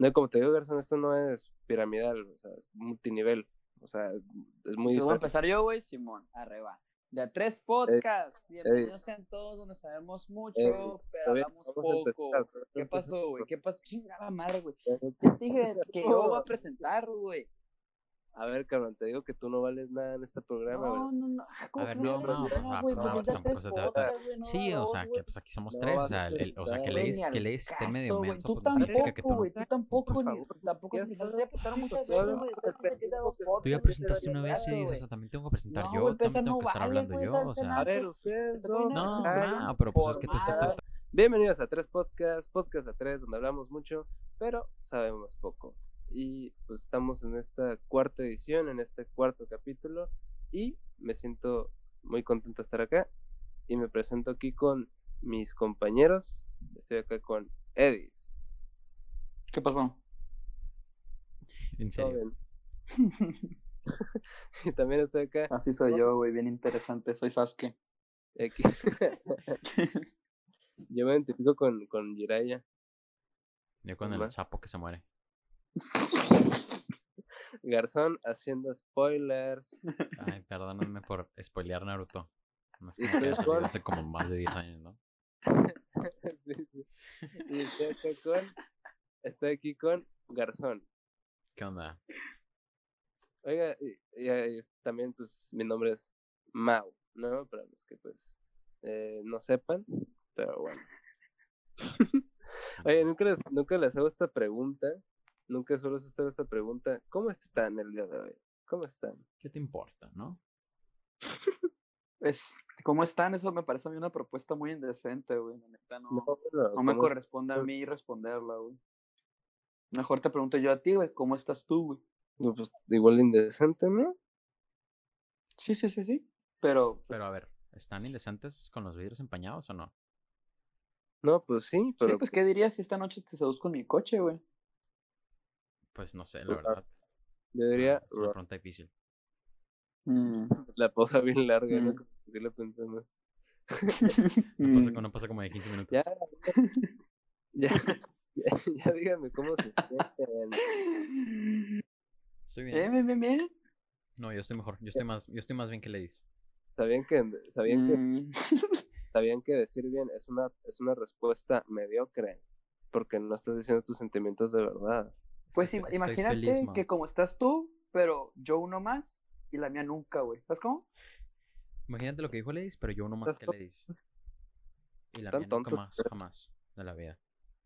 No, como te digo, Garzón, esto no es piramidal, o sea, es multinivel. O sea, es muy Entonces voy a empezar yo, güey, Simón, arriba. De a tres podcasts, bienvenidos sean todos donde sabemos mucho, Ey, pero hablamos poco. ¿Qué pasó, güey? ¿Qué pasó? Chingada madre, güey. Te dije que yo voy a presentar, güey. A ver, cabrón, te digo que tú no vales nada en este programa, No, no, no. Ah, ¿cómo ver, no, no, pues, no, Pues pues, tampoco se trata- no Sí, o sea, que pues aquí somos No tres, o a sea, el- el- o sea, que Güey, ni que lees caso, medio menso, Tú pues no que tú tampoco, no. güey. Tú tampoco, ni- tampoco muchas veces, güey. Estás te- dos Tú ya Tú presentaste una vez y, verga, o sea, también tengo que presentar No, yo, también tengo no que estar hablando güey, yo, o sea. A ver, ustedes No, ah, pero pues es que tú estás Bienvenidos a Tres Podcasts, Podcast a Tres, donde hablamos mucho, pero sabemos poco. Y pues estamos en esta cuarta edición, en este cuarto capítulo, y me siento muy contento de estar acá. Y me presento aquí con mis compañeros. Estoy acá con Edis. ¿Qué pasó? En serio. y también estoy acá. Así soy yo, güey, bien interesante. Soy Sasuke. aquí. Yo me identifico con, con Jiraiya. Yo con el sapo que se muere. Garzón haciendo spoilers. Ay, perdónenme por spoilear Naruto. No es ¿Y como que salido hace como más de 10 años, ¿no? Sí, sí. Y estoy acá con. Estoy aquí con Garzón. ¿Qué onda? Oiga, y, y, y también, pues, mi nombre es Mau, ¿no? Para los que, pues, eh, no sepan, pero bueno. Oye, nunca les, nunca les hago esta pregunta. Nunca suelo hacer esta pregunta. ¿Cómo están el día de hoy? ¿Cómo están? ¿Qué te importa, no? Pues, ¿cómo están? Eso me parece a mí una propuesta muy indecente, güey. No, No, no me ¿cómo corresponde a mí responderla, güy. Mejor te pregunto yo a ti, güey, ¿cómo estás tú, güey? est- Pues, igual indecente, ¿no? Sí, sí, sí, sí. Pero, pues, Pero a ver, ¿están indecentes con los vidrios empañados o no? No, pues sí, pero sí, pues, ¿qué dirías si esta noche te seduzco en mi coche, güey? Pues no sé, la verdad. yo diría Es una pregunta difícil. Mm. la pausa bien larga, ¿no? Mm. Como que sí la pensamos. No pasa, no pasa como de 15 minutos. Ya, ya, ya, ya díganme cómo se sienten. Estoy Bien, bien. bien, bien, bien. No, yo estoy mejor. Yo estoy más, yo estoy más bien que Ladies. ¿Sabían que, sabían que, Mm. sabían que decir bien es una, es una respuesta mediocre? Porque no estás diciendo tus sentimientos de verdad. Pues Estoy- ima- estoy imagínate feliz, que como estás tú, pero yo uno más y la mía nunca, güey. ¿Sabes cómo? Imagínate lo que dijo Ladies, pero yo uno más que Ladies. Y la tan mía nunca más, jamás de la vida.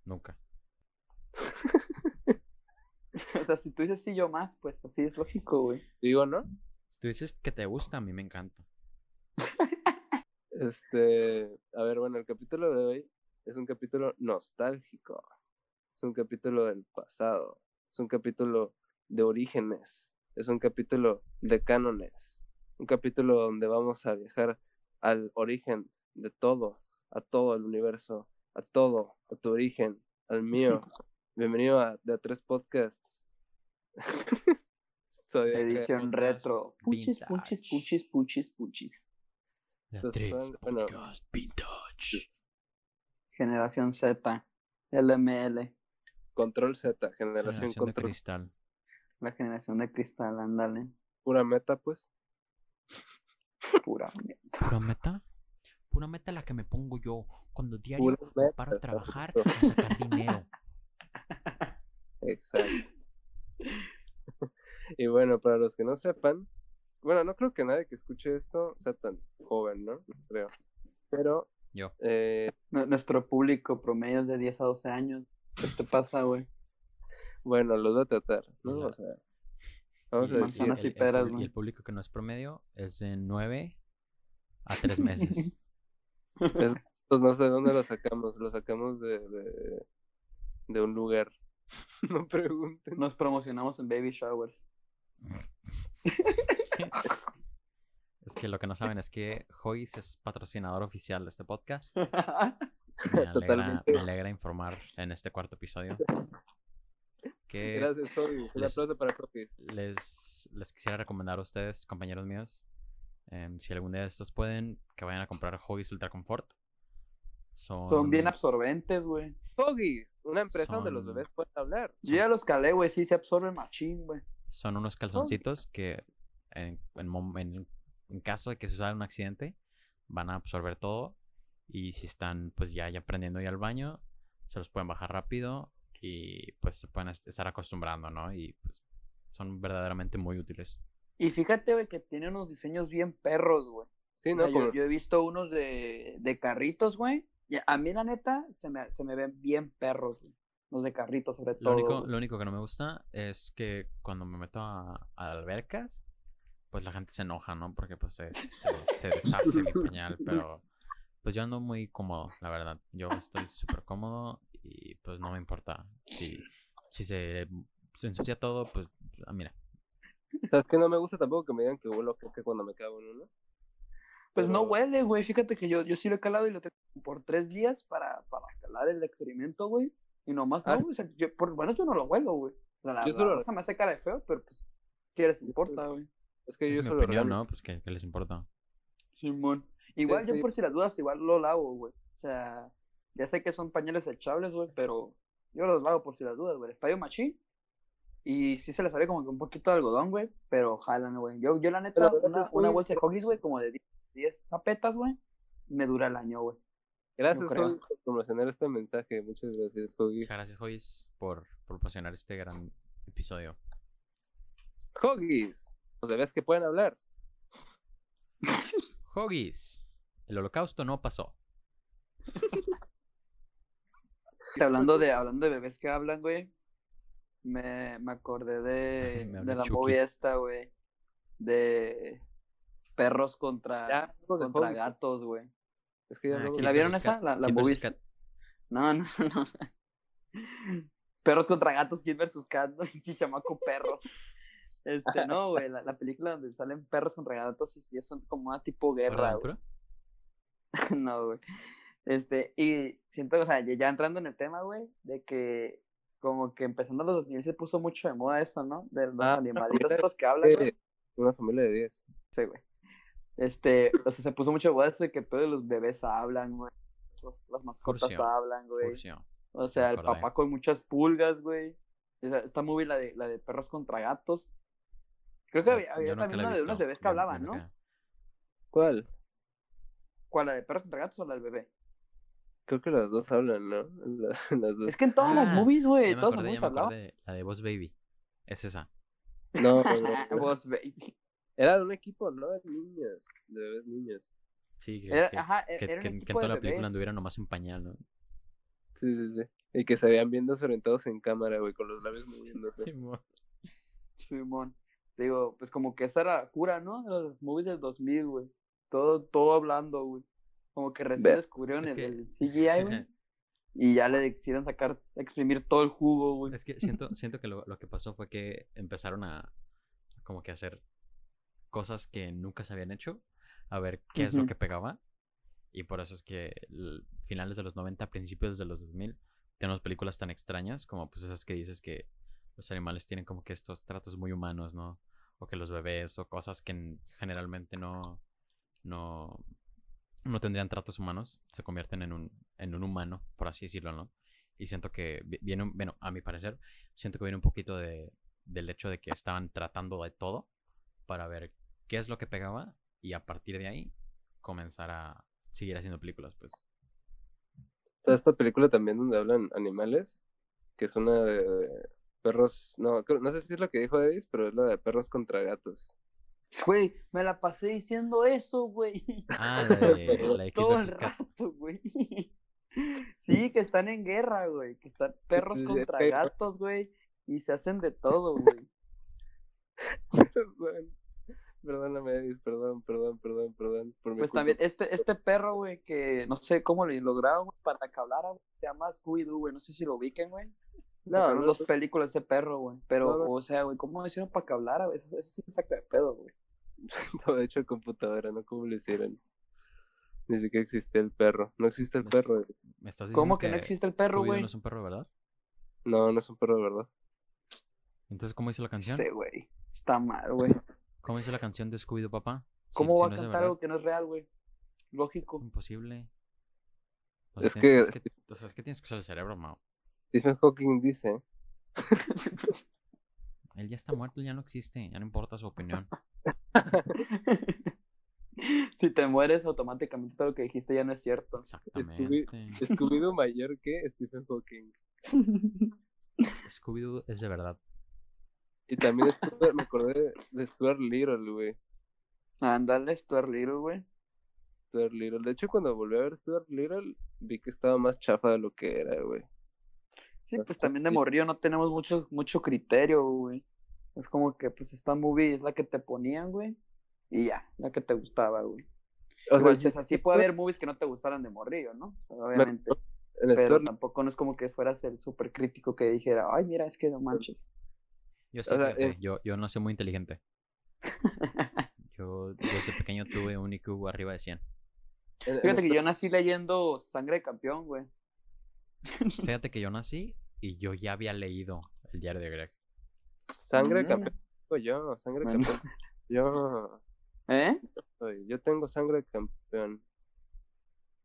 Nunca. o sea, si tú dices sí, yo más, pues así es lógico, güey. Digo, ¿no? Si tú dices que te gusta, a mí me encanta. Este, a ver, bueno, el capítulo de hoy es un capítulo nostálgico. Es un capítulo del pasado. Es un capítulo de orígenes. Es un capítulo de cánones. Un capítulo donde vamos a viajar al origen de todo, a todo el universo, a todo, a tu origen, al mío. Bienvenido a De a Tres Podcast. Soy. Edición retro. Puchis, puchis, puchis, puchis, puchis. The Entonces, son- bueno. Podcast Vintage. Generación Z. LML. Control Z, generación, Generación de control. cristal. La generación de cristal, ándale. Pura meta, pues. Pura mierda. ¿Pura meta? Pura meta la que me pongo yo cuando diario me paro a trabajar papito. a sacar dinero. Exacto. y bueno, para los que no sepan, bueno, no creo que nadie que escuche esto sea tan joven, ¿no? Creo. Pero, Yo. eh, Nu- Nuestro público promedio es de 10 a 12 años. ¿Qué te pasa, güey? bueno, los voy a tratar, ¿no? O sea, vamos a el- decir, manzanas y el- el peras, y el público que no es promedio es de 9 a 3 meses. pues no sé de dónde lo sacamos, lo sacamos de, de, de un lugar. no pregunten. Nos promocionamos en baby showers. es que lo que no saben es que Joyce es patrocinador oficial de este podcast. Me alegra, Totalmente. me alegra informar en este cuarto episodio que Gracias, Jovis. Un les- aplauso para Jovis. les, les quisiera recomendar a ustedes, compañeros míos, em, si algún día de estos pueden, que vayan a comprar Hobbies Ultra Comfort. son, Son bien absorbentes, güey. Huggies, una empresa donde los bebés pueden hablar. Yo ya los calé, güey, sí se absorben machín, güey. son unos calzoncitos que en, en mom- en- en caso de que suceda un accidente van a absorber todo y si están pues ya, ya aprendiendo ya al baño se los pueden bajar rápido y pues se pueden est- estar acostumbrando, ¿no? Y pues son verdaderamente muy útiles. Y fíjate, güey, que tiene unos diseños bien perros, güey. Sí, O ¿no? sea, yo, he visto unos de, de carritos, güey. y a mí, la neta, se me, se me ven bien perros, güey. Los de carritos, sobre Lo todo. único, lo único que no me gusta es que cuando me meto a, a albercas, pues la gente se enoja, ¿no? Porque pues se, se, se deshace mi pañal, pero pues yo ando muy cómodo, la verdad. Yo estoy súper cómodo y pues no me importa. Si, si se, se ensucia todo, pues ah, mira. ¿Sabes que no me gusta tampoco que me digan que huelo que cuando me cago en uno? Pues no huele, güey. Fíjate que yo, yo sí lo he calado y lo tengo por tres días para, para calar el experimento, güey. Y nomás Ah, no, güey. o sea, yo, por bueno, yo no lo huelo, güey. O sea, la, Yo la solo- raza me hace cara de feo, pero pues, ¿qué les importa, güey? Es que yo Es mi solo opinión, orgánico. ¿no? Pues ¿qué, qué les importa? Simón. Igual yo por si las dudas, igual lo lavo, güey. O sea, ya sé que son pañales echables, güey, pero yo los lavo por si las dudas, güey. Les payo machín. Y sí se les sale como que un poquito de algodón, güey, pero jalan, güey. Yo, yo la neta, Pero una, una bolsa de hoggies, güey, como de 10 10 zapetas, güey, me dura el año, güey. Gracias. Huggies, por promocionar este mensaje. Muchas gracias. Muchas gracias, Joyce, por proporcionar este gran episodio. Huggies, los bebés que pueden hablar. Hoggies, el holocausto no pasó. Hablando de, hablando de bebés que hablan, güey, me, me acordé de, Me de la movie esta, güey, de perros contra, Ya contra gatos, güey. Es que ya Ah, hablamos ¿Sí Kid la vieron esa? La, la movie. No, no, no. Perros contra gatos, Kid versus Cat, ¿no? Chichamaco perro. Este, no, güey, la, la película donde salen perros contra gatos y sí, son como una tipo ¿Hora de guerra, güey. No, güey. Este, y siento, o sea, ya entrando en el tema, güey, de que como que empezando los 2000 se puso mucho de moda eso, ¿no? De los Ah, animalitos estos que hablan, güey. Eh, Una familia de 10. Sí, güey. Este, o sea, se puso mucho de moda eso de que todos los bebés hablan, güey. Los- las mascotas hablan, güey. O sea, el papá con muchas pulgas, güey. Esta movie, la de, la de perros contra gatos. Creo que había, también una de unos bebés que hablaban, ¿no? ¿Cuál? ¿Cuál? ¿La de perros contra gatos o la del bebé? Creo que las dos hablan, ¿no? La- las dos. Es que en todas las Ah, movies, güey, todas las movies hablaban. La de Boss Baby. Es esa. No, no, no. Boss Baby. Era de un equipo, ¿no? De niños. De bebés niños. Sí, que, Era, que- ajá, e- que- era un que- que en toda la película bebés. anduviera nomás en pañal, ¿no? Sí, sí, sí. Y que se veían bien desorientados en cámara, güey, con los labios moviéndose. Simón. Simón. Digo, pues como que esa era la cura, ¿no? De los movies del 2000, güey. Todo, todo hablando, güey. Como que recién descubrieron Es el, que- el CGI, güey. Y ya le decidieron sacar, exprimir todo el jugo, güey. Es que siento, siento que lo, lo que pasó fue que empezaron a como que hacer cosas que nunca se habían hecho, a ver qué es lo que pegaba. Y por eso es que finales de los 90, principios de los 2000, tenemos películas tan extrañas como pues esas que dices que los animales tienen como que estos tratos muy humanos, ¿no? O que los bebés o cosas que generalmente no, no, no tendrían tratos humanos, se convierten en un, en un humano, por así decirlo, ¿no? Y siento que vi- viene, bueno, a mi parecer, siento que viene un poquito de, del hecho de que estaban tratando de todo para ver qué es lo que pegaba y a partir de ahí comenzar a seguir haciendo películas, pues. Esta película también donde hablan animales, que es una de perros, no, no sé si es lo que dijo Edis, pero es la de perros contra gatos. Güey, me la pasé diciendo eso, güey. Ah, la de, la Todo el rato, güey. Sí, que están en guerra, güey. Que están perros contra gatos, güey. Y se hacen de todo, güey. Perdón. Perdóname, Edis, perdón, perdón, perdón, perdón. Por mi Pues culpa. también, este, este perro, güey, que no sé cómo le lograron, güey, para que hablara, güey. Se llama Scooby-Doo, güey. No sé si lo ubiquen, güey. No, no, dos películas de ese perro, güey. Pero, No, no. o sea, güey, ¿cómo lo hicieron para que hablara? Eso, eso sí me saca de pedo, güey. Todo hecho en computadora, ¿no? ¿Cómo lo hicieron? Ni siquiera existía el perro. No existe el Es- perro. ¿Me estás diciendo ¿Cómo que no existe el perro, güey? no es un perro, de ¿verdad? No, no es un perro de verdad. Entonces, ¿cómo hizo la canción? Sí, güey. Está mal, güey. ¿Cómo hizo la canción de Scooby-Doo, papá? Si- ¿Cómo si va no a cantar algo que no es real, güey? Lógico. Imposible. O sea, Es que- es que, o sea, es que tienes que usar el cerebro, Mao. Stephen Hawking dice Él ya está muerto, ya no existe, ya no importa su opinión. si te mueres, automáticamente todo lo que dijiste ya no es cierto. Exactamente. Scooby-Doo mayor que Stephen Hawking. Scooby-Doo es de verdad. Y también estuve- me acordé de Stuart Little, güey. Ándale, Stuart Little, güey. Stuart Little. De hecho, cuando volví a ver Stuart Little, vi que estaba más chafa de lo que era, güey. Sí, pues también de morrillo no tenemos mucho, mucho criterio, güey. Es como que, pues, esta movie es la que te ponían, güey. Y ya, la que te gustaba, güey. O Igual, sea, así puede haber movies que no te gustaran de morrillo, ¿no? Obviamente. en Pero tampoco no es como que fueras el súper crítico que dijera, ay, mira, es que no manches. Yo sí, O sea, fíjate, eh. yo, yo no soy muy inteligente. Yo desde pequeño tuve un IQ arriba de 100. en- en Fíjate que yo nací leyendo Sangre de Campeón, güey. Fíjate que yo nací y yo ya había leído el diario de Greg. Sangre de campeón. digo Yo, sangre de Bueno. campeón. Yo ¿Eh? soy. Yo tengo sangre de campeón.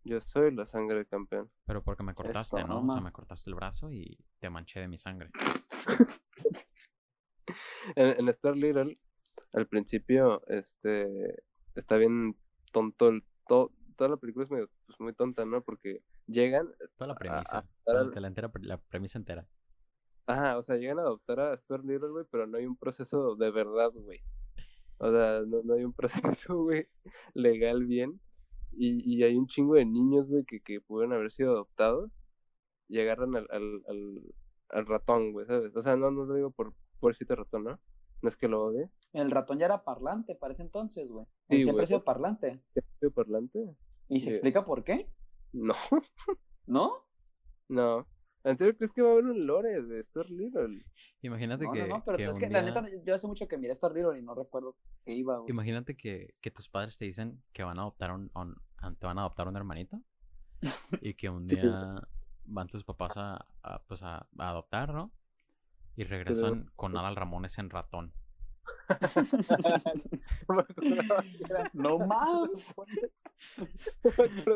Yo soy la sangre de campeón. Pero porque me cortaste, Eso, ¿no? O sea, me cortaste el brazo y te manché de mi sangre. En, en Star Little, al principio, este, está bien tonto el, to- toda la película es medio, pues, muy tonta, ¿no? Porque llegan, Toda la premisa. a- toda a- la, la entera, la premisa entera. Ajá, o sea, llegan a adoptar a Stuart Little, güey, pero no hay un proceso de verdad, güey. O sea, no, no hay un proceso, güey, legal bien. Y, y hay un chingo de niños, güey, que, que pudieron haber sido adoptados y agarran al, al, al, al ratón, güey, ¿sabes? O sea, no, no lo digo por pobrecito ratón, ¿no? No es que lo odie. El ratón ya era parlante para ese entonces, güey. Sí, siempre güey. ha sido parlante. ¿Qué parlante? ¿Y se Sí. explica por qué? No, ¿No? no. ¿En serio crees que va a haber un lore de Stuart Little? Imagínate No, que. no, no, pero que es que la neta, yo hace mucho que miré Star Little y no recuerdo que iba, güey. Imagínate que, que tus padres te dicen que van a adoptar un, un- te van a adoptar un hermanito y que un día van tus papás a, a, pues a, a adoptar, ¿no? Y regresan con Adal Ramones en ratón. No mames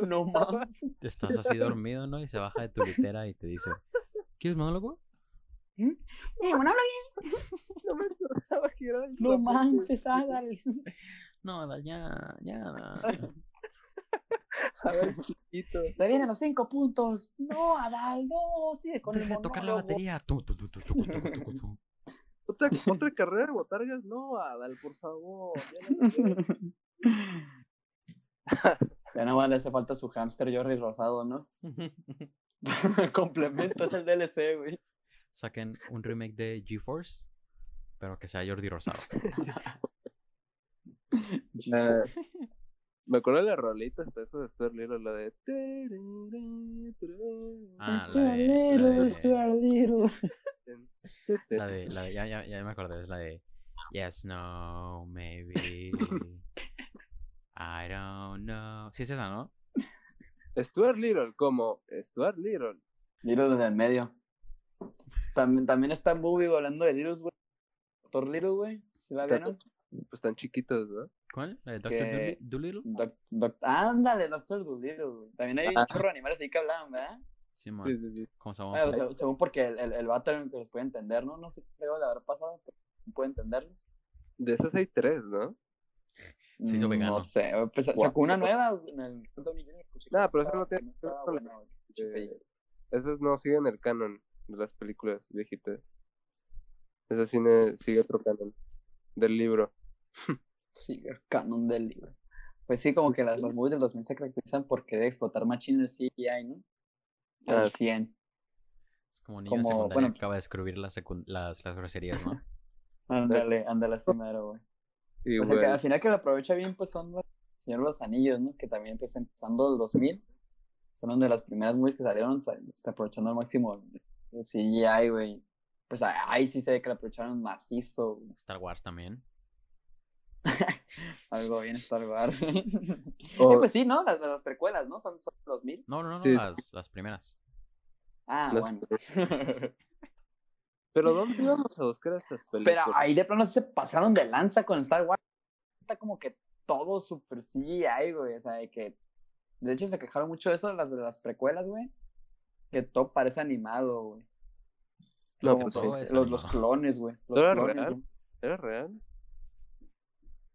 no mames. Estás así dormido, ¿no? Y se baja de tu litera y te dice, ¿quieres monólogo? ¿Mm? ¿Eh? ¿Eh, no me acordaba que era el No manches, hágale. No, ya, ya. A ver, chiquito. Se vienen los cinco puntos. No, Adal, no, sigue con Deja el monólogo. tocar la batería. Tú, tú, tú, ¿Otra, otra carrera de botargas, no, Adal, por favor. Ya Ya nada más le hace falta su hámster Jordi Rosado, ¿no? Complemento, es el DLC, güey. Saquen un remake de GeForce, pero que sea Jordi Rosado. Ah, me acuerdo de la rolita hasta eso de Stuart Little, la de... Ah, Stuart Little, de- Stuart Little. La de, la de, ya, ya, ya me acordé, es la de Yes, no, maybe. I don't know. Sí, es esa, ¿no? Stuart Little, como Stuart Little. Little desde el medio. También, también está movie hablando de Little, güey. Doctor Little, güey. ¿Sí la vieron? Pues tan chiquitos, ¿no? ¿Cuál? ¿La de. Que- Doolittle? Doc- doc- ándale, Doctor Dolittle, güey. También hay un Ah. chorro de animales ahí que hablaban, ¿verdad? Sí, man. Sí, sí, sí. ¿Cómo se llama? Bueno, se- según porque el, el, el que los puede entender, ¿no? No sé qué creo la haber pasado, pero puede entenderlos. De esas hay tres, ¿no? Se hizo vegano. No sé, pues, sacó una nueva en el Nah, pero eso no tiene esos no siguen el canon de las películas viejitas. Ese cine sigue otro canon del libro. Sí, el canon del libro. Pues sí, como que las, los movies del 2000 se caracterizan por querer explotar machín el CGI, ¿no? Ah, Al sí. 100. Es como niño como- secundaria bueno. que acaba de descubrir las, las, las groserías, ¿no? Ándale, ándale así mero, güey. Y O sea, que al final que lo aprovecha bien, pues son los Señor de los Anillos, ¿no? Que también, pues empezando el 2000, fueron de las primeras movies que salieron, sa- está aprovechando al máximo el CGI, güey. Pues ahí sí se ve que lo aprovecharon macizo. Star Wars también. algo bien Star Wars. O- Eh, pues sí, ¿no? Las, las precuelas, ¿no? Son, son 2000. No, no, no, Sí, sí. las, las primeras. Ah, Las- bueno. Pero ¿dónde íbamos a buscar estas películas? Pero ahí de plano se pasaron de lanza con Star Wars. Está como que todo super CGI, güey. O sea, de que De hecho, se quejaron mucho de eso de las de las precuelas, güey. Que todo parece animado, güey. No, Como pues todo los, los clones, güey. Los ¿Era clones, real? güey. ¿Era real?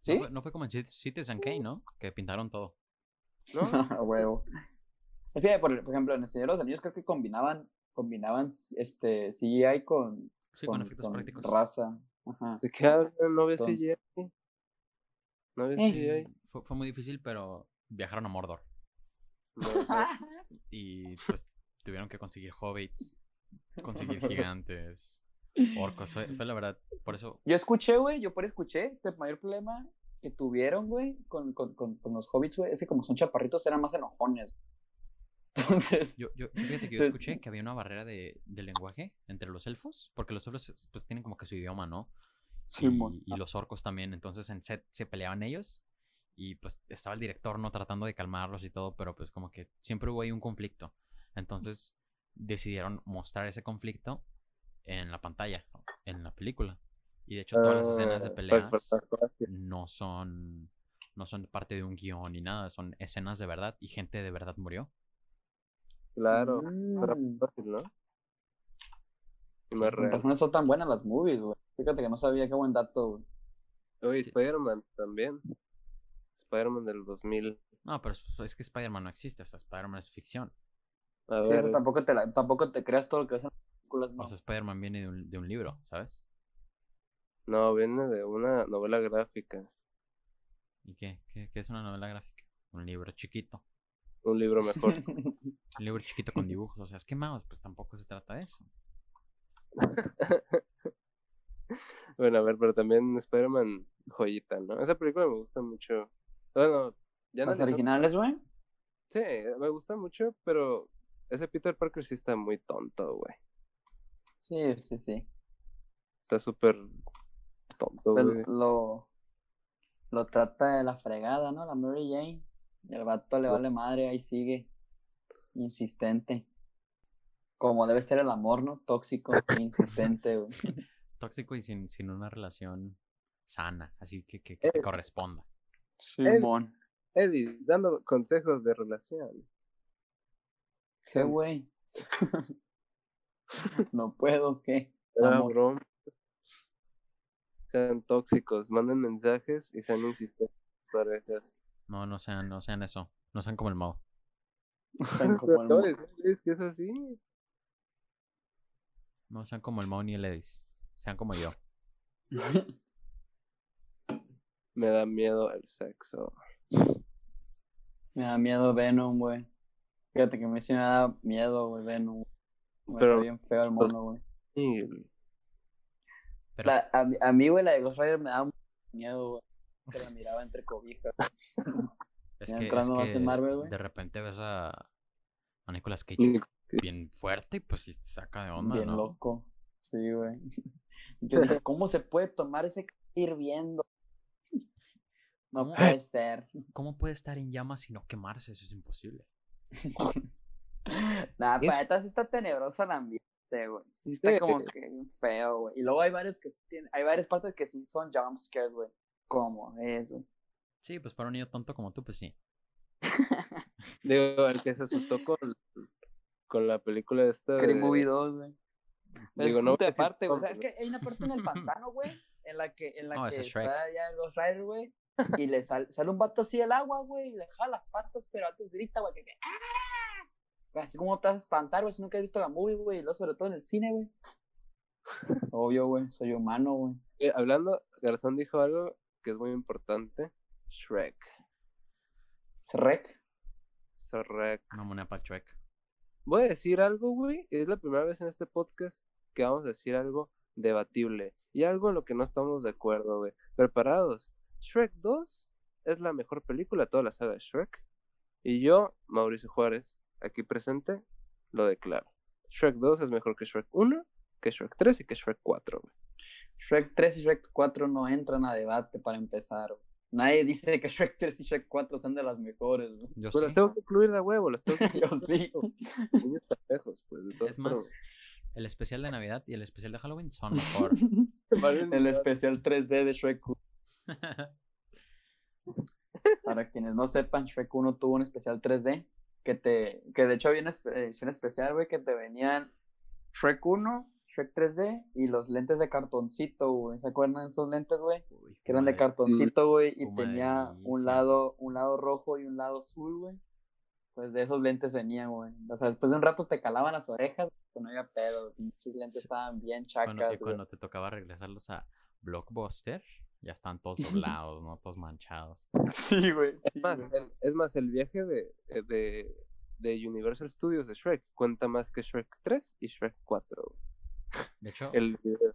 ¿Sí? No fue, no fue como en Cit- Citizen Kane, ¿no? Que pintaron todo. ¿No? Huevo. Es que, por, por ejemplo, en el Señor de los Anillos creo que combinaban, combinaban este CGI con, Sí, con, efectos prácticos. raza. Ajá. ¿De qué? No había CGI. No había Eh. CGI. Fue, fue muy difícil, pero viajaron a Mordor. Y pues tuvieron que conseguir hobbits, conseguir gigantes, orcos. Fue, fue la verdad, por eso Yo escuché, güey, yo por escuché que el mayor problema que tuvieron, güey, con, con, con, con los hobbits, güey, es que como son chaparritos eran más enojones. Entonces, Yo, yo, fíjate que yo Pues- escuché que había una barrera de, de lenguaje entre los elfos, porque los elfos pues tienen como que su idioma, ¿no? Simón. Y, y los orcos también, entonces en set se peleaban ellos y pues estaba el director, ¿no? Tratando de calmarlos y todo, pero pues como que siempre hubo ahí un conflicto. Entonces decidieron mostrar ese conflicto en la pantalla, en la película. Y de hecho todas las escenas de Ah, peleas fue fácil. no son no son parte de un guion ni nada, son escenas de verdad y gente de verdad murió. Claro. Era Mm. fácil, ¿no? Y Sí, más Con real. razón no son tan buenas las movies, güey. Fíjate que no sabía qué buen dato, güey. Oye. Spider-Man también. Spider-Man del 2000. No, pero es, es que Spider-Man no existe, o sea, Spider-Man es ficción. A Sí, ver, eso tampoco te, la- tampoco te creas todo lo que ves en las películas, no. O sea, Spider-Man viene de un, de un libro, ¿sabes? no, viene de una novela gráfica. ¿Y qué? ¿Qué, qué es una novela gráfica? Un libro chiquito. Un libro mejor. Un libro chiquito con dibujos. O sea, es que mouse, pues tampoco se trata de eso. bueno, a ver, pero también Spider-Man joyita, ¿no? Esa película me gusta mucho. Bueno, ya Las analizando- originales, güey. Sí, me gusta mucho, pero ese Peter Parker sí está muy tonto, güey. Sí, sí, sí. Está súper tonto, Pues güey. lo, lo trata de la fregada, ¿no? La Mary Jane. Y el vato le vale madre, ahí sigue. Insistente. Como debe ser el amor, ¿no? Tóxico, insistente, güey. Tóxico y sin, sin una relación sana, así que, que, que te corresponda. Simón. Eddie, dando consejos de relación. ¿Qué, güey? no puedo, ¿qué? Broma. Sean tóxicos, manden mensajes y sean insistentes parejas. No, no sean, no sean eso. No sean como el Mao. Sean como el No, mo- es, es que es así. No sean como el Mao ni el Edis. Sean como yo. Me da miedo el sexo. Me da miedo Venom, güey. Fíjate que a mí sí me da miedo, güey, Venom. Me Pero- está bien feo el mono, güey. Y Pero La- A, mí- a mí, güey, la de Ghost Rider me da miedo, güey. Que la miraba entre cobijas. es que, es en Marvel, de repente ves a, a Nicolas Cage bien fuerte y pues sí te saca de onda, Bien ¿no? loco. Sí, güey. Yo dije, ¿cómo se puede tomar ese hirviendo? No ¿Cómo? puede ser. ¿Cómo puede estar en llamas y no quemarse? Eso es imposible. Nah, Es- para sí está tenebroso el ambiente, güey. Sí está Sí. como que feo, güey. Y luego hay varios que sí tienen, hay varias partes que sí son jump scares, güey. ¿Cómo es, güey? Sí, pues para un niño tonto como tú, pues sí. Digo, el que se asustó con, con la película esta. De- Movie 2, güey. Digo, es no decir aparte, güey. O sea, es que hay una parte en el pantano, güey, en la que, en la No, que está ya el Ghost Rider, güey, y le sal- sale un vato así del agua, güey, y le jala las patas, pero antes grita, güey, que, que ¡ah! Así como te vas a espantar, güey, si nunca has visto la movie, güey, y luego sobre todo en el cine, güey. Obvio, güey, soy humano, güey. Eh, hablando, Garzón dijo algo que es muy importante. Shrek. Shrek. Shrek. Una moneda para Chuec. Voy a decir algo, güey. Es la primera vez en este podcast que vamos a decir algo debatible. Y algo en lo que no estamos de acuerdo, güey. ¿Preparados? Shrek 2 es la mejor película de toda la saga de Shrek. Y yo, Mauricio Juárez, aquí presente, lo declaro. Shrek 2 es mejor que Shrek 1, que Shrek 3 y que Shrek 4, güey. Shrek 3 y Shrek 4 no entran a debate para empezar, güey. Nadie dice que Shrek 3 y Shrek 4 son de las mejores, güey. Yo Pues las sí. tengo que incluir de huevo, las tengo que Yo sí. Niños pendejos, pues, Es más, formas. el especial de Navidad y el especial de Halloween son mejor. El especial 3D de Shrek. Está para quienes no sepan, Shrek 1 tuvo un especial 3D, que te, que de hecho había una edición especial, güey, que te venían Shrek 1, Shrek 3D y los lentes de cartoncito, güey. ¿Se acuerdan de esos lentes, güey? Uy, Que eran de cartoncito, güey, y tenía un lado, un lado rojo y un lado azul, güey. Pues de esos lentes venían, güey. O sea, después de un rato te calaban las orejas, pues no había pedo, pinches lentes Sí. estaban bien Cuando, chacas, y güey. cuando te tocaba regresarlos a Blockbuster, ya están todos doblados, ¿no? Todos manchados. Sí, güey, Es más, güey. el, es más, el viaje de, eh, de, de Universal Studios de Shrek cuenta más que Shrek 3 y Shrek 4. güey. De hecho, El video.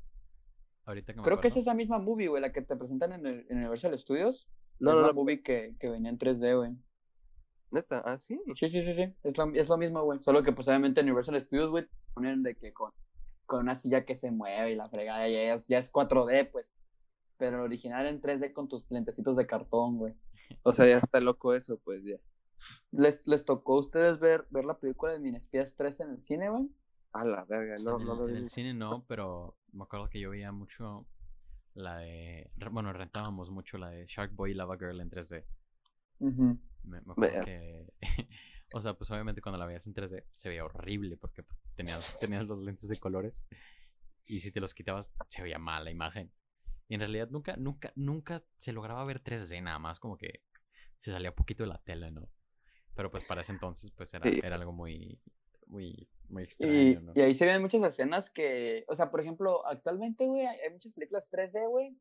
ahorita que me Creo que es acuerdo, esa misma movie, güey, la que te presentan en, el, en Universal Studios. No, es no, la no, movie que, que venía en 3D, güey. neta, ah, sí. Sí, sí, sí, sí. Es lo, es lo mismo, güey. Solo que, pues, obviamente, en Universal Studios, güey, te ponen de que con, con una silla que se mueve y la fregada, ya es, ya es 4D, pues. Pero el original en 3D con tus lentecitos de cartón, güey. O sea, ya está loco eso, pues ya. ¿Les, ¿Les tocó a ustedes ver, ver la película de Minespías 3 en el cine, güey? A la verga, no, en, no lo en vi. el cine no, pero me acuerdo que yo veía mucho la de... Bueno, rentábamos mucho la de Shark Boy y Lava Girl en 3D. Ujú. Me, me acuerdo Vea. que... o sea, pues obviamente cuando la veías en 3D se veía horrible porque pues, tenías, tenías los lentes de colores y si te los quitabas se veía mal la imagen. Y en realidad nunca, nunca, nunca se lograba ver 3D nada más, como que se salía poquito de la tela, ¿no? Pero pues para ese entonces pues era, Sí. era algo muy, muy, muy Y, extraño, ¿no? y ahí se ven muchas escenas que, o sea, por ejemplo, actualmente, güey, hay muchas películas 3D, güey,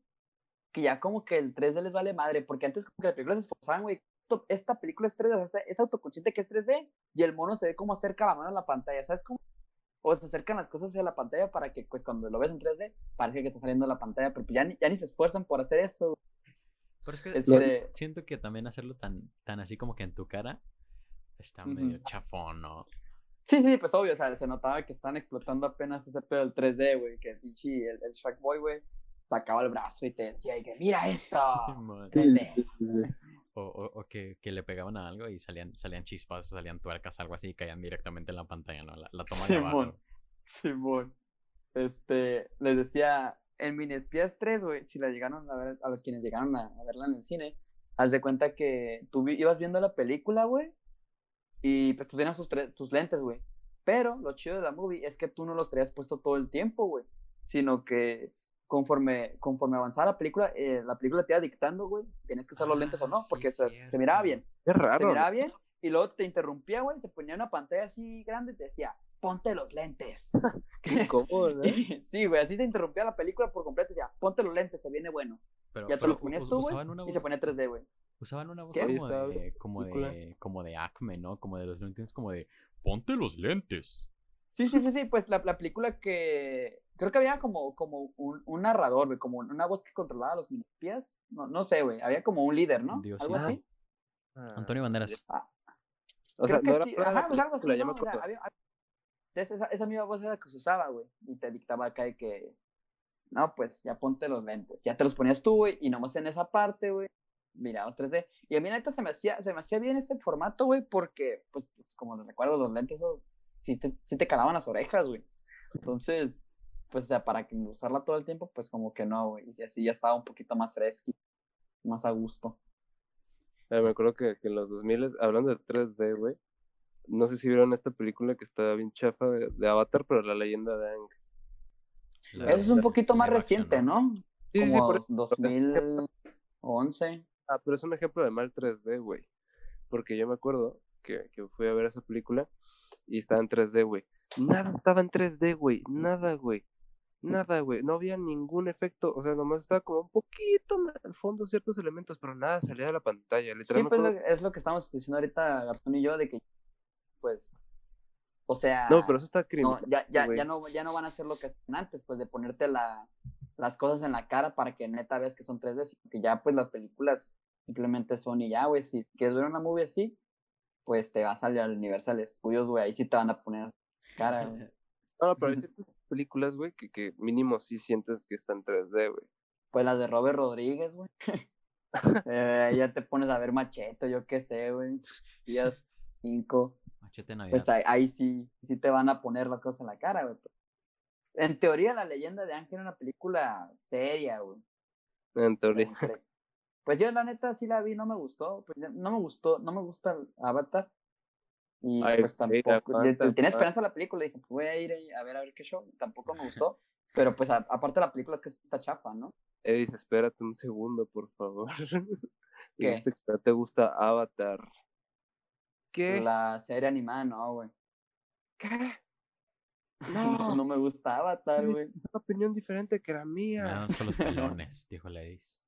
que ya como que el 3D les vale madre, porque antes como que las películas se esforzaban, güey, esta película es 3D, o sea, es autoconsciente que es 3D, y el mono se ve como acerca la mano a la pantalla, ¿sabes cómo? O se acercan las cosas hacia la pantalla para que, pues, cuando lo ves en 3D, parece que está saliendo de la pantalla, pero pues ya ni, ya ni se esfuerzan por hacer eso. Pero es que Este- si- siento que también hacerlo tan, tan así como que en tu cara está medio chafón, ¿no? Sí, sí, pues obvio, o sea, se notaba que están explotando apenas ese pedo del 3D, güey, que el pinche, el, el Shark Boy, güey, sacaba el brazo y te decía, y que mira esto, Simón. 3D. O, o, o que, que le pegaban a algo y salían, salían chispas, salían tuercas, algo así, y caían directamente en la pantalla, ¿no? La, la toma de abajo. Simón. Simón. Este, les decía, en Minespías 3, güey, si la llegaron a ver, a los quienes llegaron a, a verla en el cine, haz de cuenta que tú vi- ibas viendo la película, güey, y pues tú tenías tus, tus lentes, güey. Pero lo chido de la movie es que tú no los traías puesto todo el tiempo, güey, sino que conforme, conforme avanzaba la película, eh, la película te iba dictando, güey, tienes que usar los lentes o Ah, no, sí, porque se, se miraba bien Qué se raro. miraba bien y luego te interrumpía, güey, se ponía una pantalla así grande y te decía, ponte los lentes. Qué incómodo, ¿no? sí, güey, así se interrumpía la película por completo decía, ponte los lentes, se viene bueno. Pero, Ya te pero los ponías tú, güey, y se ponía 3D, güey. Usaban una voz como de, como de, como de Acme, ¿no? Como de los Looney Tunes, como de, ponte los lentes. Sí, sí, sí, sí, pues la, la película que... Creo que había como, como un, un narrador, güey, como una voz que controlaba a los minispias. No, no sé, güey, había como un líder, ¿no? Dios, Algo sí. así. Ah, Antonio Banderas. O sea, Creo que no sí, ajá, pues algo película, así, ya ¿no? me O sea, acuerdo. había- había- esa, esa- esa misma voz era la que se usaba, güey, y te dictaba acá de que, no, pues, ya ponte los lentes, ya te los ponías tú, güey, y nomás en esa parte, güey, mirabas 3D, y a mí neta se me hacía, se me hacía bien ese formato, güey, porque, pues, como les recuerdo, los lentes, esos, sí te, sí te calaban las orejas, güey, entonces, pues, o sea, para usarla todo el tiempo, pues, como que no, güey, y así ya estaba un poquito más fresco, más a gusto. Eh, me acuerdo que, que en los 2000, hablando de 3D, güey, no sé si vieron esta película que está bien chafa de, de Avatar, pero la leyenda de Aang. La Eso es un poquito más reciente, ¿no? Sí, sí, sí, Como por eso. 2011. Ah, pero es un ejemplo de mal 3D, güey. Porque yo me acuerdo que, que fui a ver esa película y estaba en 3D, güey. Nada estaba en 3D, güey. Nada, güey. Nada, güey. No había ningún efecto. O sea, nomás estaba como un poquito al fondo ciertos elementos, pero nada salía de la pantalla. Sí, Literalmente. pues es lo que estamos diciendo ahorita Garzón y yo, de que, pues, o sea, No, pero eso está no, criminal. ya, ya, güey. ya, no, ya no van a hacer lo que hacían antes, pues, de ponerte la, las cosas en la cara para que neta veas que son 3D, sino que ya, pues, las películas simplemente son y ya, güey, si quieres ver una movie así, pues, te vas al al Universal Studios, güey, ahí sí te van a poner cara, güey. No, no, pero hay ciertas películas, güey, que, que mínimo sí sientes que están en 3D, güey. Pues las de Robert Rodríguez, güey. Eh, ya te pones a ver Machete, yo qué sé, güey. Días 5. Machete Navidad. Pues ahí, ahí sí, sí te van a poner las cosas en la cara, güey. En teoría, La leyenda de Ángel era una película seria, güey. En teoría. Pues yo la neta sí la vi, no me gustó, pues no me gustó, no me gusta Avatar. Y Ay, pues tampoco, aguanta, tenía esperanza a la película, dije, pues voy a ir a ver a ver qué show, tampoco me gustó, pero pues a- aparte la película es que está chafa, ¿no? Edis, espérate un segundo, por favor. ¿Qué? Te gusta Avatar. ¿Qué? La serie animada, no, güey. ¿Qué? No, No, no me gusta Avatar, güey. una opinión diferente que la mía. Menos con los pelones, dijo Ledis.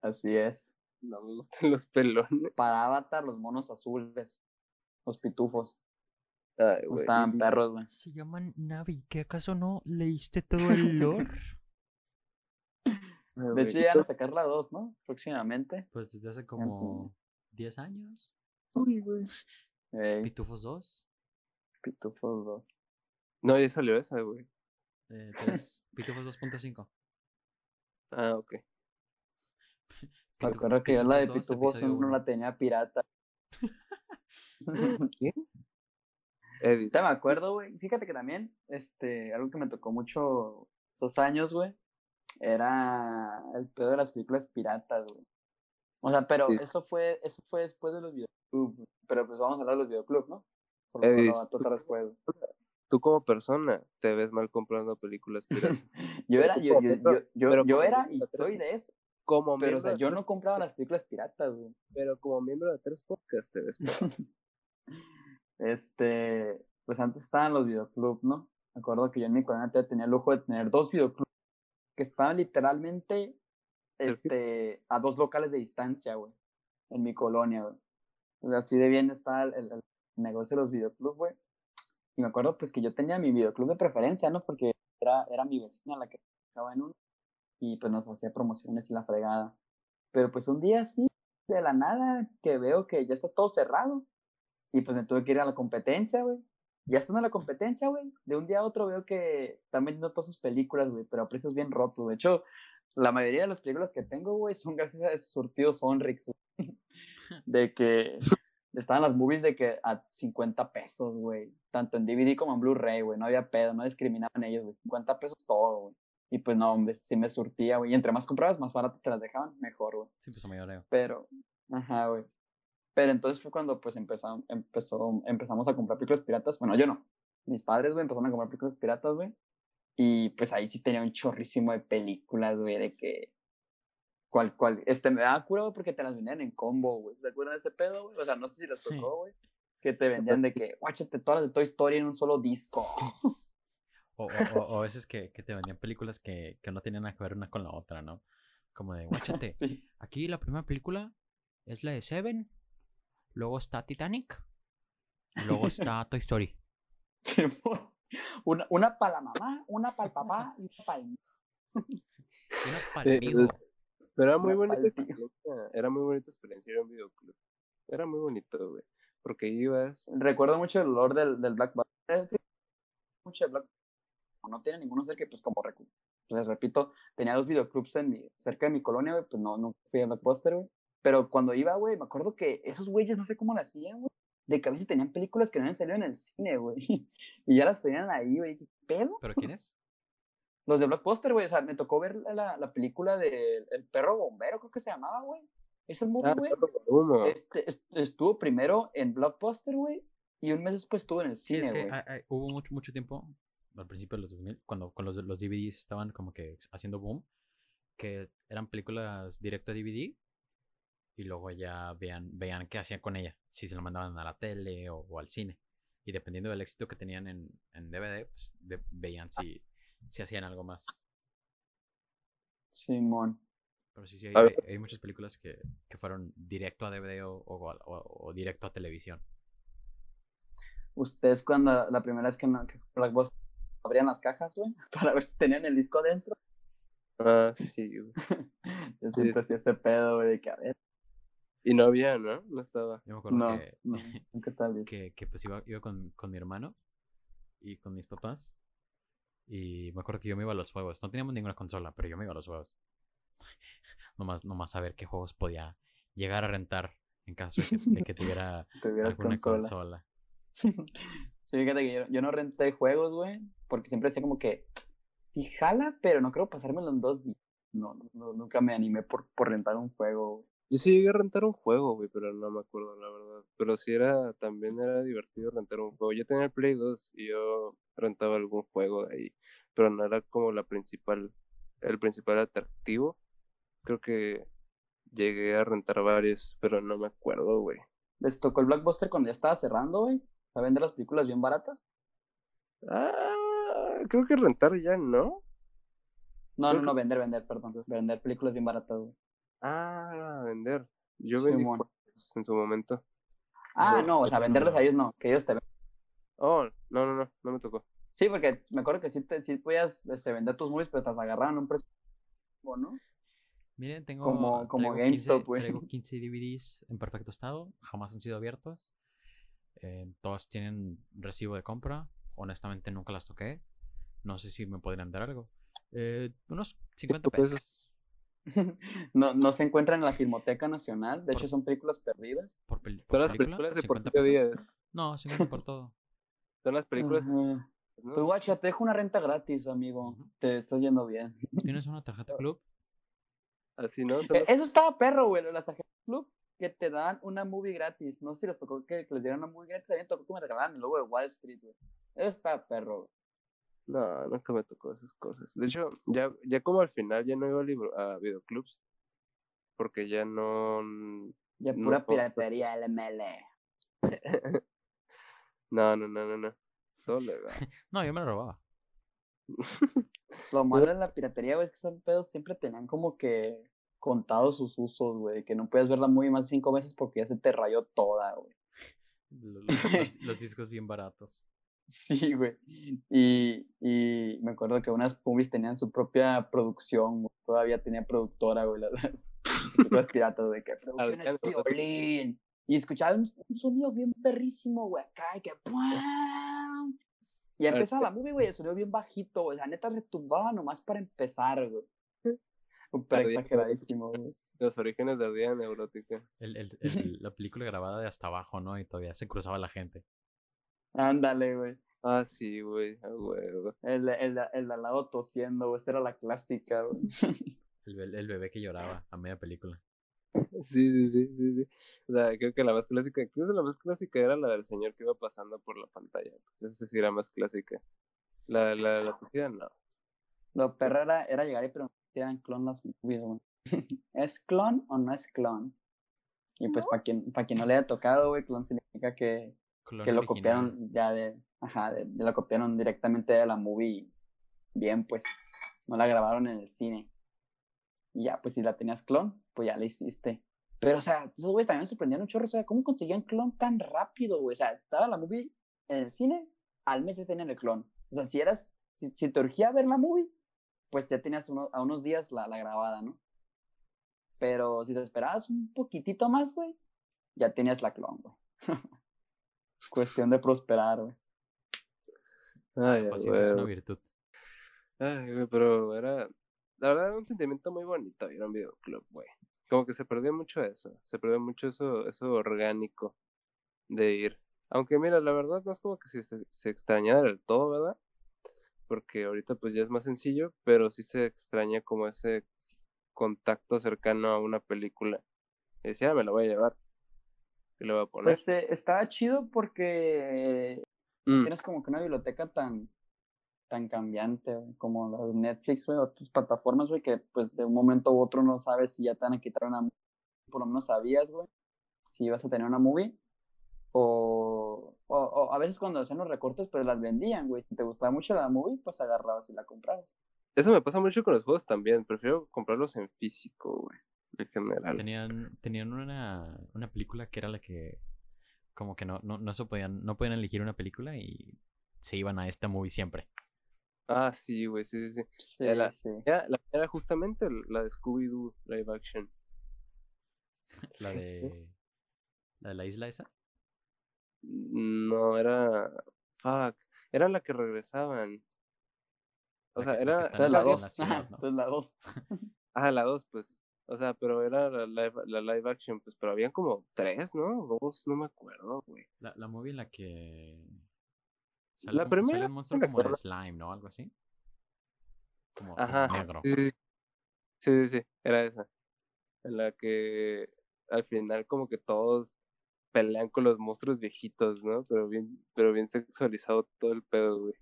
Así es. No me gustan los pelones. Para Avatar, los monos azules, los pitufos, Ay, güey. estaban perros, güey. Se llaman Navi, ¿qué acaso no leíste todo el lore? De hecho, ya van a sacar la 2, ¿no? Próximamente. Pues desde hace como 10 años. Uy, güey. Ey, Pitufos 2. pitufos 2. No, ya salió esa, güey. Eh, tres. Pitufos 2.5. Ah, ok. Me acuerdo que yo la de Pitufos 2, pitufos episodio 1 uno. la tenía pirata. ¿Qué? Edis. Ya me acuerdo, güey. Fíjate que también, este, algo que me tocó mucho esos años, güey, era el pedo de las películas piratas, güey. O sea, pero Sí. eso fue, eso fue después de los videoclubs, pero pues vamos a hablar de los videoclubs, ¿no? Por lo Edis, menos tú- tratar después. Tú como persona te ves mal comprando películas piratas. Yo era, yo, yo, yo, yo, era y soy de eso, Como pero o sea, yo no compraba las películas piratas, güey. Pero como miembro de tres podcasts te ves mal. Este, pues antes estaban los videoclubs, ¿no? Me acuerdo que yo en mi colonia todavía tenía el lujo de tener dos videoclubs que estaban literalmente este, a dos locales de distancia, güey, en mi colonia, güey. O sea, así de bien el, el- el negocio de los videoclubs, güey. Y me acuerdo pues que yo tenía mi videoclub de preferencia, ¿no? Porque era, era mi vecina la que trabajaba en uno y pues nos hacía promociones y la fregada. Pero pues un día así, de la nada, que veo que ya está todo cerrado. Y pues me tuve que ir a la competencia, güey. Ya estando en la competencia, güey, de un día a otro veo que están vendiendo todas sus películas, güey, pero a precios bien rotos. De hecho, la mayoría de las películas que tengo, güey, son gracias a esos surtidos Sonrix, güey. De que estaban las movies de que a 50 pesos, güey. Tanto en DVD como en Blu-ray, güey. No había pedo, no discriminaban ellos, güey. 50 pesos todo, güey. Y pues no, hombre, sí me surtía, güey. Y entre más comprabas, más baratas te las dejaban, mejor, güey. Sí, pues mayoreo. Pero, ajá, güey. Pero entonces fue cuando pues empezamos, empezó, empezamos a comprar películas piratas. Bueno, yo no. Mis padres, güey, empezaron a comprar películas piratas, güey. Y pues ahí sí tenía un chorrísimo de películas, güey, de que... ¿Cuál, cuál? Este, me daba cura, güey, porque te las vendían en combo, güey. ¿Se acuerdan de ese pedo, güey? O sea, no sé si Sí. tocó, güey. Que te vendían de que, guáchate todas las de Toy Story en un solo disco. O, o, o- a veces que, que te vendían películas que, que no tenían nada que ver una con la otra, ¿no? Como de, guáchate, sí. aquí la primera película es la de Seven, luego está Titanic, y luego está Toy Story. Simón. Una, una para la mamá, una para el papá y una para el una para el amigo. Pero era muy bonita experiencia. Era muy bonita experiencia ir a un videoclub. Era muy bonito, güey. Porque ibas. Recuerdo mucho el olor del, del Black Mucho de Black No tiene ninguno cerca, pues como recu- les repito, tenía dos videoclubs en mi, cerca de mi colonia, güey, pues no, no fui a Blockbuster, güey. Pero cuando iba, güey, me acuerdo que esos güeyes no sé cómo lo hacían, güey. De que a veces tenían películas que no habían salido en el cine, güey. Y ya las tenían ahí, güey. ¿Qué pedo? ¿Pero quién es? Los de Blockbuster, güey. O sea, me tocó ver la, la película de El perro bombero, creo que se llamaba, güey. Ese movie, Ah, güey. Humo. Este, est- estuvo primero en Blockbuster, güey, y un mes después estuvo en el Sí, es cine, que güey. hay- hay- hubo mucho, mucho tiempo, al principio de los 2000, cuando con los, los DVDs estaban como que haciendo boom, que eran películas directo a DVD y luego ya vean, veían qué hacían con ella, si se la mandaban a la tele o, o al cine. Y dependiendo del éxito que tenían en, en DVD, pues de- veían si, si hacían algo más. Simón. Pero sí, sí, hay, muchas películas que, que fueron directo a DVD o, o, o- o directo a televisión. Ustedes cuando la primera vez que, no, que abrían las cajas, güey, para ver si tenían el disco adentro. Ah, sí, güey. Yo siempre hacía ese pedo, güey, de que a ver. Y no había, ¿no? No estaba. Yo me acuerdo No, que, no, nunca está el disco. que, que, pues iba, iba con, con mi hermano y con mis papás. Y me acuerdo que yo me iba a los juegos. No teníamos ninguna consola, pero yo me iba a los juegos. nomás, nomás a ver qué juegos podía llegar a rentar en caso de que, de que tuviera alguna consola. consola. Sí, fíjate que yo, yo no renté juegos, güey, porque siempre decía como que, sí jala, pero no creo pasármelo en dos días. no, no, nunca me animé por, por rentar un juego. Yo sí llegué a rentar un juego, güey, pero no me acuerdo, la verdad. Pero sí era, también era divertido rentar un juego. Yo tenía el Play 2 y yo rentaba algún juego de ahí, pero no era como la principal, el principal atractivo. Creo que llegué a rentar varios, pero no me acuerdo, güey. ¿Les tocó el Blockbuster cuando ya estaba cerrando, güey? ¿A vender las películas bien baratas? Ah, creo que rentar ya, ¿no? No, Creo no, no, vender, vender, perdón. Vender películas bien baratas, güey. Ah, vender. Yo vendí Simón. juegos en su momento. Ah, no, o sea, venderles a ellos no, que ellos te ven. Oh, no, no, no, no me tocó. Sí, porque me acuerdo que sí, te, sí podías este, vender tus movies, pero te las agarraban a un precio, ¿no? Miren, tengo. Como- como traigo 15 GameStop, güey. Traigo 15 DVDs en perfecto estado. Jamás han sido abiertos. Eh, todas tienen recibo de compra. Honestamente, nunca las toqué. No sé si me podrían dar algo. Eh, unos 50 pesos. no, no se encuentran en la Filmoteca Nacional, de Por- hecho son películas perdidas. Por, pel- por Son las película, películas de 50 Porfirio pesos. No, 50 por todo. Son las películas. ¿no? Pues guacha, te dejo una renta gratis, amigo. Te estoy yendo bien. ¿Tienes una tarjeta club? Así, ¿no? Eh, Eso estaba perro, güey, las agencias club que te dan una movie gratis. No sé si les tocó que, les dieran una movie gratis. A mí me tocó que me regalaran el logo de Wall Street, güey. Eso estaba perro, güey. No, nunca me tocó esas cosas. De hecho, ya, ya como al final ya no iba a, libro, a videoclubs. Porque ya no. Ya No, pura no, piratería, LML. No, no, no, no, no. Todo legal. No, yo me lo robaba. Lo malo de la piratería, güey, es que esos pedos siempre tenían como que contados sus usos, güey. Que no puedes verla muy más de cinco veces porque ya se te rayó toda, güey. Lo- Los, los- los discos bien baratos. Sí, güey. Y, y me acuerdo que unas movies tenían su propia producción, güey. Todavía tenía productora, güey. Las, las piratas, de que producciones violín. Y escuchaba un, un sonido bien perrísimo, güey, acá, y que ¡pum! Y ya empezaba la movie, güey, el sonido bien bajito, güey. O sea, neta retumbaba nomás para empezar, güey. Súper exageradísimo, güey. Los orígenes de Ardilla Neurótica. El- el- el- la película grabada de hasta abajo, ¿no? Y todavía se cruzaba la gente. Ándale, güey. Ah, sí, güey. Huevo. El, el, el al lado tosiendo, güey. Esa era la clásica, güey. El, el bebé que lloraba a media película. Sí, sí, sí, sí, sí. O sea, creo que la más clásica, creo que la más clásica era la del señor que iba pasando por la pantalla. Pues esa sí era más clásica. La, la, la tosida, no. Lo perro era, era llegar y preguntar si eran clon las movies, güey. ¿Es clon o no es clon? Y pues para quien, para quien no le haya tocado, güey, clon significa que, Clon que lo original. copiaron ya de, ajá, de, de- lo copiaron directamente de la movie. Bien, pues, no la grabaron en el cine. Y ya, pues si la tenías clon, pues ya la hiciste. Pero, o sea, esos güeyes también me sorprendían un chorro, o sea, ¿cómo conseguían clon tan rápido, güey? O sea, estaba la movie en el cine, al mes ya tenían el clon. O sea, si eras, si, si te urgía ver la movie, pues ya tenías uno- a unos días la, la grabada, ¿no? Pero si te esperabas un poquitito más, güey, ya tenías la clon, güey. Cuestión de prosperar, güey. Ay, a Paciencia es una virtud. Ay, güey, pero era, la verdad era un sentimiento muy bonito ir a un videoclub, güey. Como que se perdió mucho eso, se perdió mucho eso, eso orgánico de ir. Aunque mira, la verdad no es como que se, se, se extrañara del todo, ¿verdad? Porque ahorita pues ya es más sencillo, pero sí se extraña como ese contacto cercano a una película. Y decía, "Ah, me la voy a llevar. Y le voy a poner. Pues eh, estaba chido porque Mm, tienes como que una biblioteca tan, tan cambiante, como la Netflix, güey, o tus plataformas, güey, que pues de un momento u otro no sabes si ya te van a quitar una movie, por lo menos sabías, güey, si ibas a tener una movie, o, o, o a veces cuando hacían los recortes, pues las vendían, güey, si te gustaba mucho la movie, pues agarrabas y la comprabas. Eso me pasa mucho con los juegos también. Prefiero comprarlos en físico, güey. En general. Tenían, tenían una, una película que era la que como que no, no, no se podían, no podían elegir una película y se iban a esta movie siempre. Ah, sí, güey, sí, sí, sí. Sí, Era- sí. Era, la, era justamente la de Scooby-Doo live action. La de la de la isla esa. No, era. Fuck. Era la que regresaban. O La sea, era. Entonces la en la dos, ciudad, ajá, ¿no? entonces la dos. Ah, la dos, pues. O sea, pero era la live, la live action, pues, pero habían como tres, ¿no? Dos, no me acuerdo, güey. La, la movie en la que sale, La un, primera, sale un monstruo como de slime, ¿no? Algo así. Como, Ajá. negro. Sí, sí, Sí, era esa. En la que al final como que todos pelean con los monstruos viejitos, ¿no? Pero bien, pero bien sexualizado todo el pedo, güey.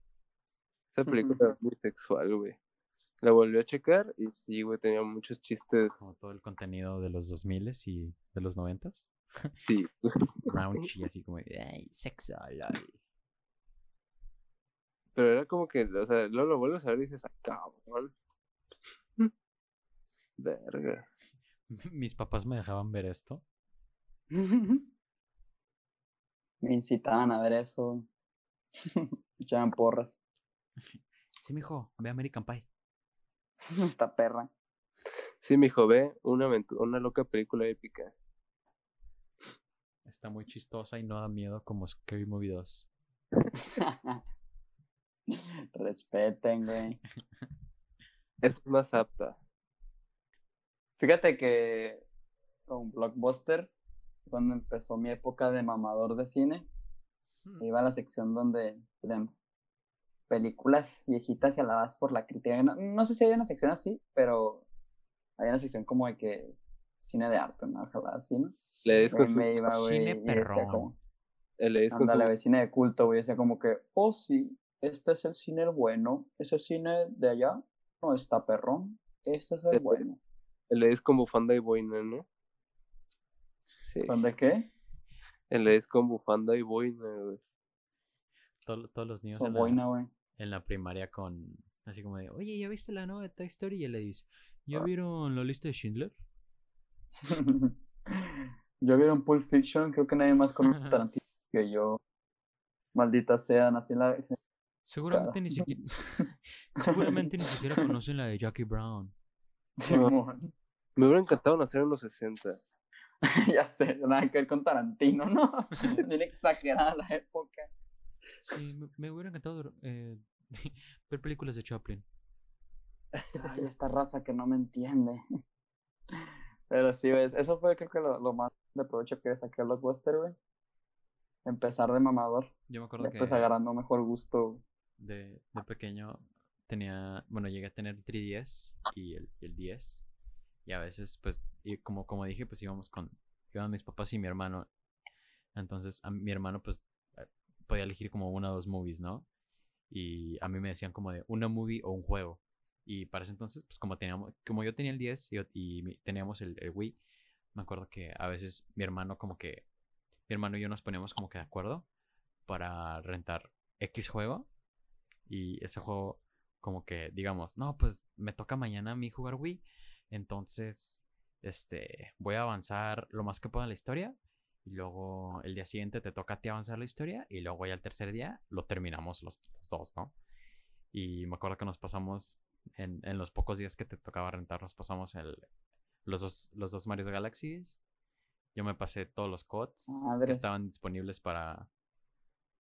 Esa película es muy sexual, güey. La volvió a checar y sí, güey, tenía muchos chistes. Como todo el contenido de los 2000 y de los 90 Sí. Raunchy, así como, ay, sexual. Pero era como que, o sea, luego lo vuelves a ver y dices, ah, cabrón. Verga. Mis papás me dejaban ver esto. Me incitaban a ver eso. Echaban porras. Sí, mijo, ve American Pie. Esta perra. Sí, mijo, ve una, aventu- una loca película épica. Está muy chistosa y no da miedo como Scary Movie 2. Respeten, güey. Es más apta. Fíjate que con Blockbuster, cuando empezó mi época de mamador de cine, Hmm. iba a la sección donde ponían películas viejitas y alabadas por la crítica. No, no sé si había una sección así, pero había una sección como de que cine de arte, ¿no? Ojalá así, ¿no? Le su, iba, güey, Cine y decía perrón. como, le des con ándale, su- cine de culto, güey, decía como que, oh sí, este es el cine el bueno, ese cine de allá no está perrón, este es el Este- bueno. le des con bufanda y boina, ¿no? Sí. ¿Dónde qué? Le des con bufanda y boina, güey. Todo- todos los niños en la, boina, güey. en la primaria con. Así como de, oye, ¿ya viste la nueva de Toy Story? Y él le dice, ¿ya vieron la lista de Schindler? yo vieron Pulp Fiction, creo que nadie más conoce Tarantino que yo. Maldita sea, nací en la... Seguramente ni siquiera. seguramente ni siquiera conocen la de Jackie Brown. Simón. Me hubiera encantado nacer en los 60. ya sé, nada que ver con Tarantino, ¿no? Bien exagerada la época. Sí, me, me hubiera encantado eh, ver películas de Chaplin. Ay, esta raza que no me entiende. Pero sí, ves, eso fue creo que lo, lo más de provecho que saqué a Blockbuster, güey. Empezar de mamador, Yo me acuerdo que después agarrando mejor gusto. De, de pequeño tenía, bueno, llegué a tener 3DS y el, y el 10. Y a veces, pues, y como, como dije, pues íbamos con, iban mis papás y mi hermano. Entonces, a mi hermano, pues, eh, podía elegir como una o dos movies, ¿no? Y a mí me decían como de una movie o un juego. Y para ese entonces, pues como teníamos, como yo tenía el 10 y, y teníamos el, el Wii, me acuerdo que a veces mi hermano como que, mi hermano y yo nos poníamos como que de acuerdo para rentar X juego. Y ese juego como que, digamos, no, pues me toca mañana a mí jugar Wii. Entonces, este, voy a avanzar lo más que pueda en la historia. Y luego el día siguiente te toca a ti avanzar la historia. Y luego ya el tercer día lo terminamos los, los dos, ¿no? Y me acuerdo que nos pasamos, en, en los pocos días que te tocaba rentar, nos pasamos el, los, dos, los dos Mario Galaxies. Yo me pasé todos los codes que Madres. estaban disponibles para,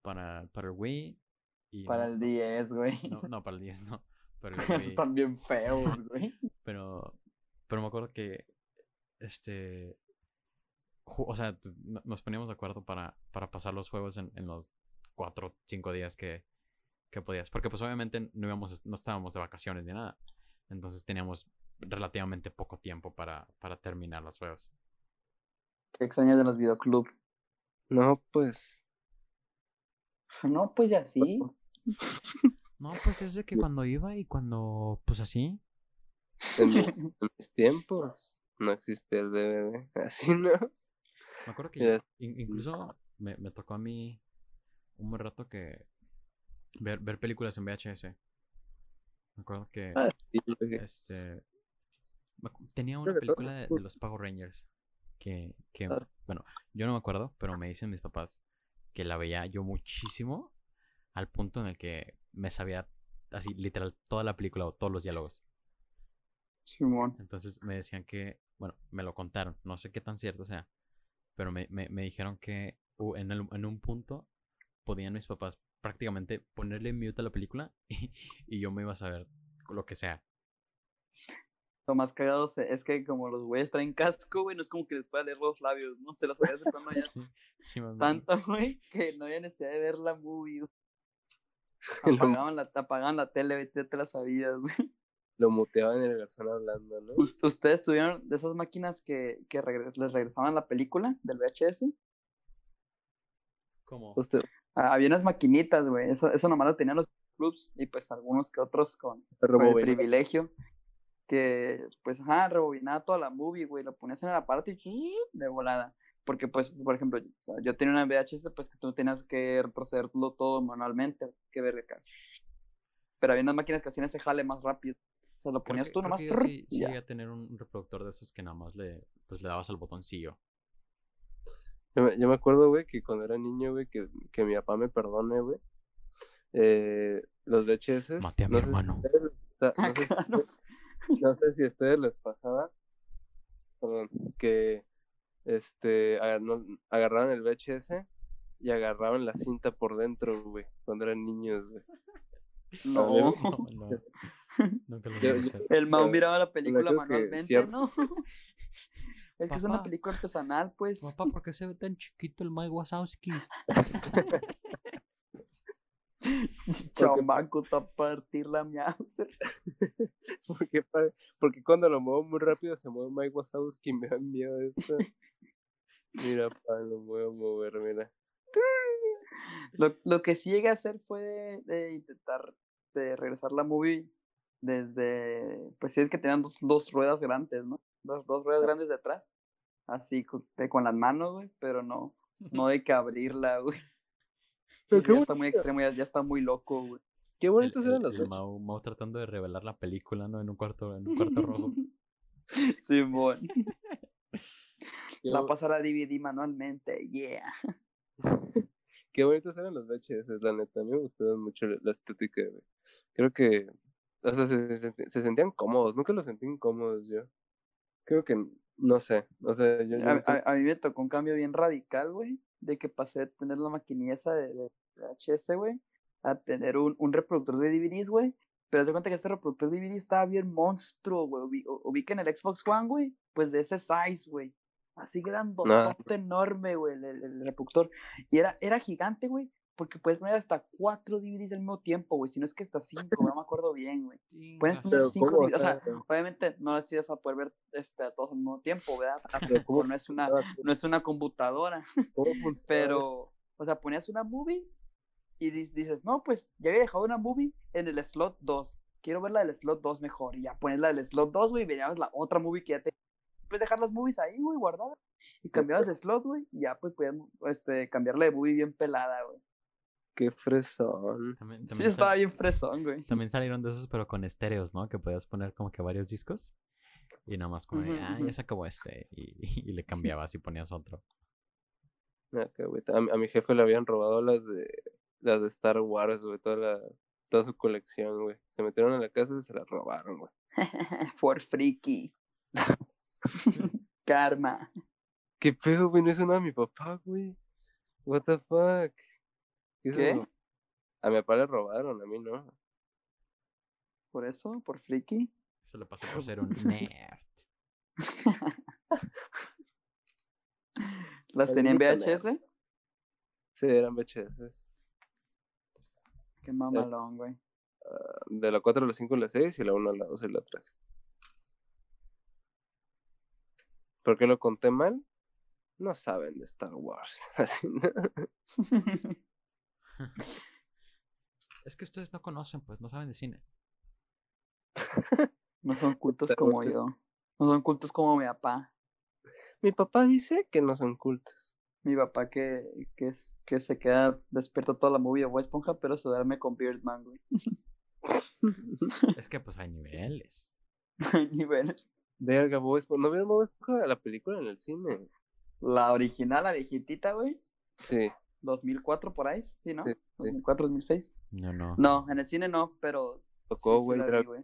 para, para el Wii. Y Para no- el 10, güey. no, no, para el 10 no. Esos Wii. están bien feos, güey. Pero, pero me acuerdo que, este, o sea, pues, no- nos poníamos de acuerdo para, para pasar los juegos en, en los cuatro, cinco días que, que podías. Porque pues obviamente no íbamos, no estábamos de vacaciones ni nada. Entonces teníamos relativamente poco tiempo para, para terminar los juegos. Qué extrañas de los videoclub. No, pues. No, pues ya sí. No, pues es de que cuando iba y cuando, pues así. En mis, en mis tiempos no existía el DVD. Así, ¿no? Me acuerdo que incluso me, me tocó a mí un buen rato que ver, ver películas en VHS. Me acuerdo que Ah, sí, este tenía una película de los Power Rangers que, que Ah. bueno, yo no me acuerdo, pero me dicen mis papás que la veía yo muchísimo al punto en el que me sabía así literal toda la película o todos los diálogos. Simón. Entonces me decían que, bueno, me lo contaron, no sé qué tan cierto sea, pero me, me, me dijeron que uh, en, el- en un punto podían mis papás prácticamente ponerle mute a la película y, y yo me iba a saber lo que sea. Lo más cagado es que como los güeyes traen casco, güey, no es como que les pueda leer los labios, ¿no? Te los sabías de plano ya Sí, sí, tanto, güey, que no había necesidad de ver la movie. güey. Lo- Apagaban la, apagaban la tele, güey, ya te la sabías, güey. lo muteaban y el garzón hablando, ¿no? Ust- ¿Ustedes tuvieron de esas máquinas que, que regre- les regresaban la película del VHS? ¿Cómo? Usted, Ah, había unas maquinitas, güey. Eso, eso nomás lo tenían los clubs y pues algunos que otros con, con el privilegio. Que, pues, ajá, rebobinaba toda la movie, güey. Lo ponías en el aparato y de volada. Porque, pues, por ejemplo, yo tenía una VHS, pues que tú tenías que retrocederlo todo manualmente. Que ver acá. Pero había unas máquinas que hacían ese jale más rápido. O sea, lo Creo ponías que- tú creo nomás. que yo sí, sí llegué a tener un reproductor de esos que nada más le, pues, le dabas al botoncillo. Yo me, yo me acuerdo, güey, que cuando era niño, güey, que, que mi papá me perdone, güey. Eh, los VHS. Maté a mi no sé si hermano. ustedes pa- no, sé, Acá, si ¿no? ustedes- no sé si a ustedes les pasaba. Perdón, que este agarraban el VHS y agarraban la cinta por dentro, güey, cuando eran niños, güey. No. No, no, nunca lo Yo-. El Mao miraba la película manualmente, ¿no? Es que es una película artesanal, pues. Papá, ¿por qué se ve tan chiquito el Mike Wazowski? Chamaco, va a partir la Mauser. porque, cuando lo muevo muy rápido se mueve Mike Wazowski, me da miedo eso. Mira, pa, lo muevo a mover, mira. Lo, lo que sí llegué a hacer fue de intentar de regresar la movie desde. Pues sí, es que tenían dos, dos ruedas grandes, ¿no? Dos, dos ruedas grandes detrás. Así, con, de- con las manos, güey, pero no. No de que abrirla, güey. Pero Eso qué ya está muy extremo, ya, ya está muy loco, güey. Qué bonitos el- eran los el VHS. Mao, Mao tratando de revelar la película, ¿no? En un cuarto, en un cuarto rojo. Simón. Qué, La bo- pasar a DVD manualmente, yeah. qué bonitos eran los VHS, la neta. A mí me gustaban mucho la la estética, güey. Creo que o sea, se, se, se sentían cómodos. Nunca los sentí incómodos yo. Creo que, no sé. O sea, yo, yo A, nunca- a- a mí me tocó un cambio bien radical, güey, de que pasé de tener la maquinilla esa de, de VHS, güey, a tener un, un reproductor de DVDs, güey. Pero te cuenta que este reproductor de DVD estaba bien monstruo, güey. Ubica en el Xbox One, güey, pues de ese size, güey. Así grandotote, enorme, güey, el, el- el reproductor. Y era, era gigante, güey, porque puedes poner hasta cuatro DVDs al mismo tiempo, güey. Si no es que hasta cinco, no me acuerdo bien, güey. Puedes poner Pero cinco ¿cómo? DVDs, o sea, obviamente no las ibas a poder ver este, a todos al mismo tiempo, ¿verdad? pero ¿cómo no es una, no es una computadora, pero, o sea, ponías una movie y di- dices, no, pues ya había dejado una movie en el slot 2, quiero ver la del slot 2 mejor, y ya pones la del slot 2, güey, y venías la otra movie que ya te... Puedes dejar las movies ahí, güey, guardadas, y cambiabas de slot, güey, y ya pues podías este, cambiarle de movie bien pelada, güey. Qué fresón. También, Sí, estaba bien fresón, güey. también salieron de esos, pero con estéreos, ¿no? Que podías poner como que varios discos. Y nada más como, de, ah, ya se acabó este. Y, y le cambiabas y ponías otro. Qué güey. A, mi- a mi jefe le habían robado las de las de Star Wars, güey, toda la toda su colección, güey. Se metieron a la casa y se la robaron, güey. For freaky. Karma. ¿Qué pedo, güey? No es una a mi papá, güey. What the fuck? ¿Qué? ¿Qué? A mi papá le robaron, a mí no. Por eso, por freaky. Eso le pasó por ser un nerd. ¿Las tenía en VHS? Sí, eran VHS. Qué mamalón, güey. De la 4 a la 5 a la 6 y la 1 a la 2 y la 3. ¿Por qué lo conté mal? No saben de Star Wars. Así, ¿no? Es que ustedes no conocen, pues, no saben de cine. No son cultos Pero como yo. No son cultos como mi papá. Mi papá dice que no son cultos. Mi papá que, que, se queda despierto toda la movie de Bob Esponja, pero se duerme con Beardman, güey. Es que, pues, hay niveles. Hay niveles. Verga, Bob Esponja. ¿No vieron Bob Esponja la película en el cine? La original, la viejitita, güey. Sí. 2004 por ahí, ¿sí, no? Sí, sí. 2004, 2006. No, no. No, en el cine no, pero... Tocó, sí, sí güey.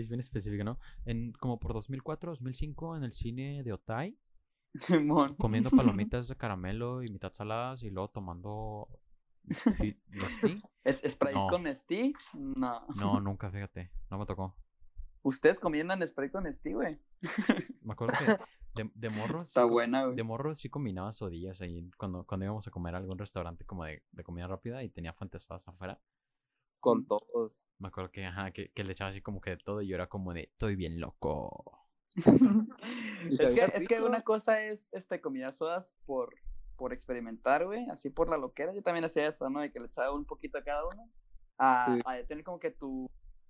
es bien específico, ¿no? En, como por 2004, 2005, en el cine de Otay, Simón. comiendo palomitas de caramelo y mitad saladas y luego tomando. ¿Es Sprite No. con Steve? No. No, nunca, fíjate, no me tocó. Ustedes comían Sprite con Steve, güey. Me acuerdo que de, de morro sí Está co- buena, güey. De morro sí combinaba sodillas ahí cuando, cuando íbamos a comer a algún restaurante como de, de comida rápida y tenía fuentes afuera. Con todos. Me acuerdo que, ajá, que, que le echaba así como que de todo y yo era como de, estoy bien loco. es, que, es que una cosa es este, comida sodas por, por experimentar, güey, así por la loquera. Yo también hacía eso, ¿no? De que le echaba un poquito a cada uno. A, Sí. a tener como que tu,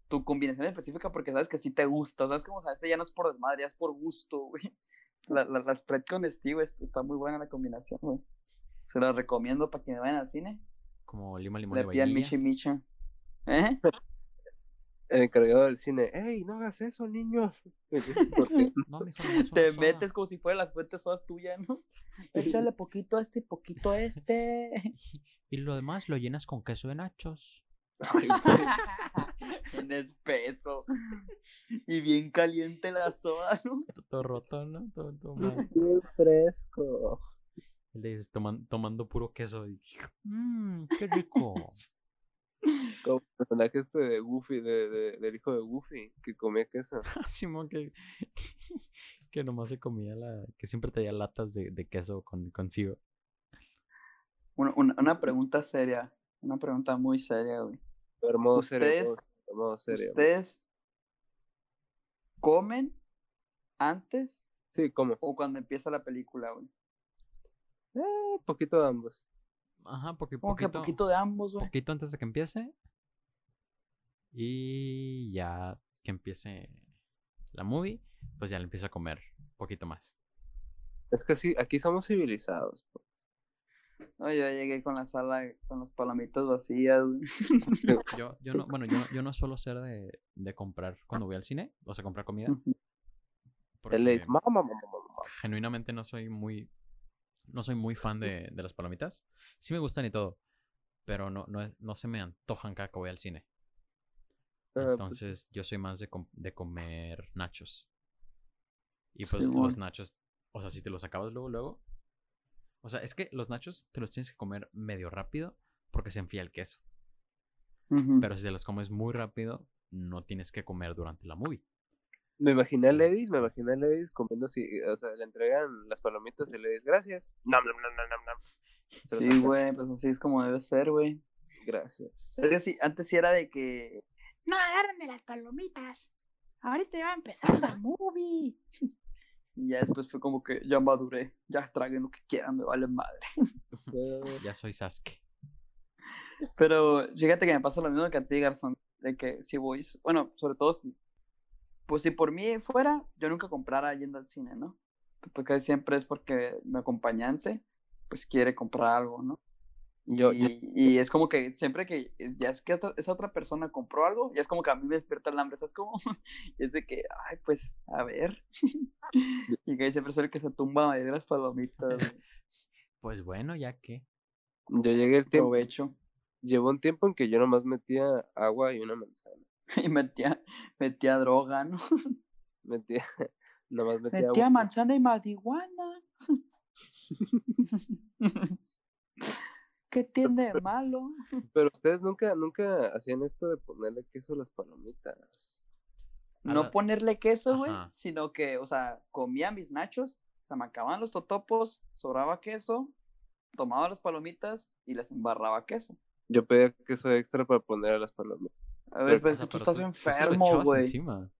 tu combinación específica porque sabes que sí te gusta. Sabes como, sabes, este ya no es por desmadre, ya es por gusto, güey. La, la, la Sprite con Steve es- está muy buena la combinación, güey. Se la recomiendo para quienes vayan al cine. Como lima, limón Le y vainilla. Michi Michi. ¿Eh? El encargado del cine, ¡Ey, no hagas eso, niños! ¿Por qué? No, mijo, no, Te soda. metes como si fueran las fuentes todas tuyas, ¿no? Échale poquito a este, poquito a este. Y lo demás lo llenas con queso de nachos. Ay, Bien espeso. Y bien caliente la soda, ¿no? Todo roto, ¿no? Todo, todo mal. Bien fresco. Le dices, toman- tomando puro queso. Y... Mmm, qué rico. Como el personaje este de Goofy, de, de- del hijo de Goofy, que comía queso. Simón, que, que nomás se comía la. que siempre traía latas de, de queso con, consigo. Una, una, una pregunta seria. Una pregunta muy seria, güey. Serio. Ustedes- modo serio. ¿Ustedes comen antes Sí, como. o cuando empieza la película, güey? Eh, poquito de ambos. Ajá, porque Como que poquito, poquito de ambos, güey. poquito antes de que empiece. Y ya que empiece la movie, pues ya le empiezo a comer poquito más. Es que sí, aquí somos civilizados. po. No, yo llegué con la sala, con las palomitas vacías. Yo, yo no, bueno, yo, no- yo no suelo ser de, de comprar cuando voy al cine, o sea, comprar comida. Porque mamá, mamá, mamá, mamá. genuinamente no soy muy, no soy muy fan de, de las palomitas. Sí me gustan y todo, pero no, no, no se me antojan cada que voy al cine. Ah, pues, Entonces yo soy más de, com- de comer nachos. Y pues los nachos, o sea, si te los acabas luego, luego. O sea, es que los nachos te los tienes que comer medio rápido porque se enfría el queso. Pero si te los comes muy rápido, no tienes que comer durante la movie. Me imaginé a Levis, me imaginé a Levis comiendo así, o sea, le entregan las palomitas y le dice, gracias. Nam, nam, nam, nam, nam, nam. Se los Sí, güey, pues así es como debe ser, güey. Gracias. Es que sí, antes sí era de que No agarren de las palomitas. Ahorita ya va a empezar la movie. y ya después fue como que ya maduré, ya traguen lo que quieran, me vale madre. Ya soy Sasuke. Pero fíjate que me pasa lo mismo que a ti, Garzón, de que si voy, bueno, sobre todo si, pues si por mí fuera, yo nunca comprara yendo al cine, ¿no? Porque siempre es porque mi acompañante, pues quiere comprar algo, ¿no? Y, Yo- y es como que siempre que ya es que esa otra persona compró algo, ya es como que a mí me despierta el hambre, ¿sabes cómo? Y es de que, ay, pues, a ver. y que siempre soy el que se tumba de las palomitas. Pues bueno, ya que. Yo llegué el tiempo, Provecho. llevó un tiempo en que yo nomás metía agua y una manzana. Y metía, metía droga, ¿no? Metía, nomás metía, Metía agua. manzana y marihuana. ¿Qué tiene de malo? Pero ustedes nunca, nunca hacían esto de ponerle queso a las palomitas. A No la- ponerle queso, güey, sino que, o sea, comía mis nachos, se me acababan los totopos, sobraba queso, tomaba las palomitas y les embarraba queso. Yo pedía queso extra para poner a las palomitas. A ver, Pero- pero O sea, tú pero estás tú- lo enfermo, güey. encima.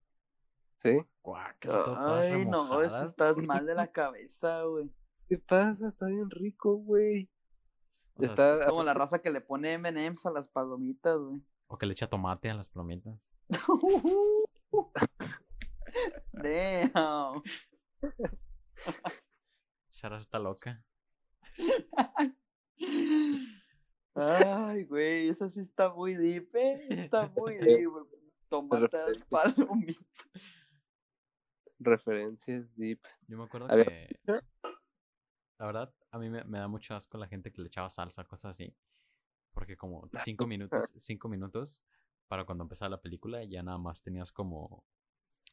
¿Sí? Guácala, Ay, no, eso estás mal de la cabeza, güey. ¿Qué pasa? Está bien rico, güey. Está Es como la raza que le pone M&M's a las palomitas, güey. O que le echa tomate a las palomitas. Damn. Sara está loca. Ay, güey, eso sí está muy deep, ¿eh? Está muy deep, güey. Tomate a las palomitas. referencias deep. Yo me acuerdo que. La verdad, a mí me, me da mucho asco la gente que le echaba salsa, cosas así. Porque como cinco minutos, cinco minutos para cuando empezaba la película, ya nada más tenías como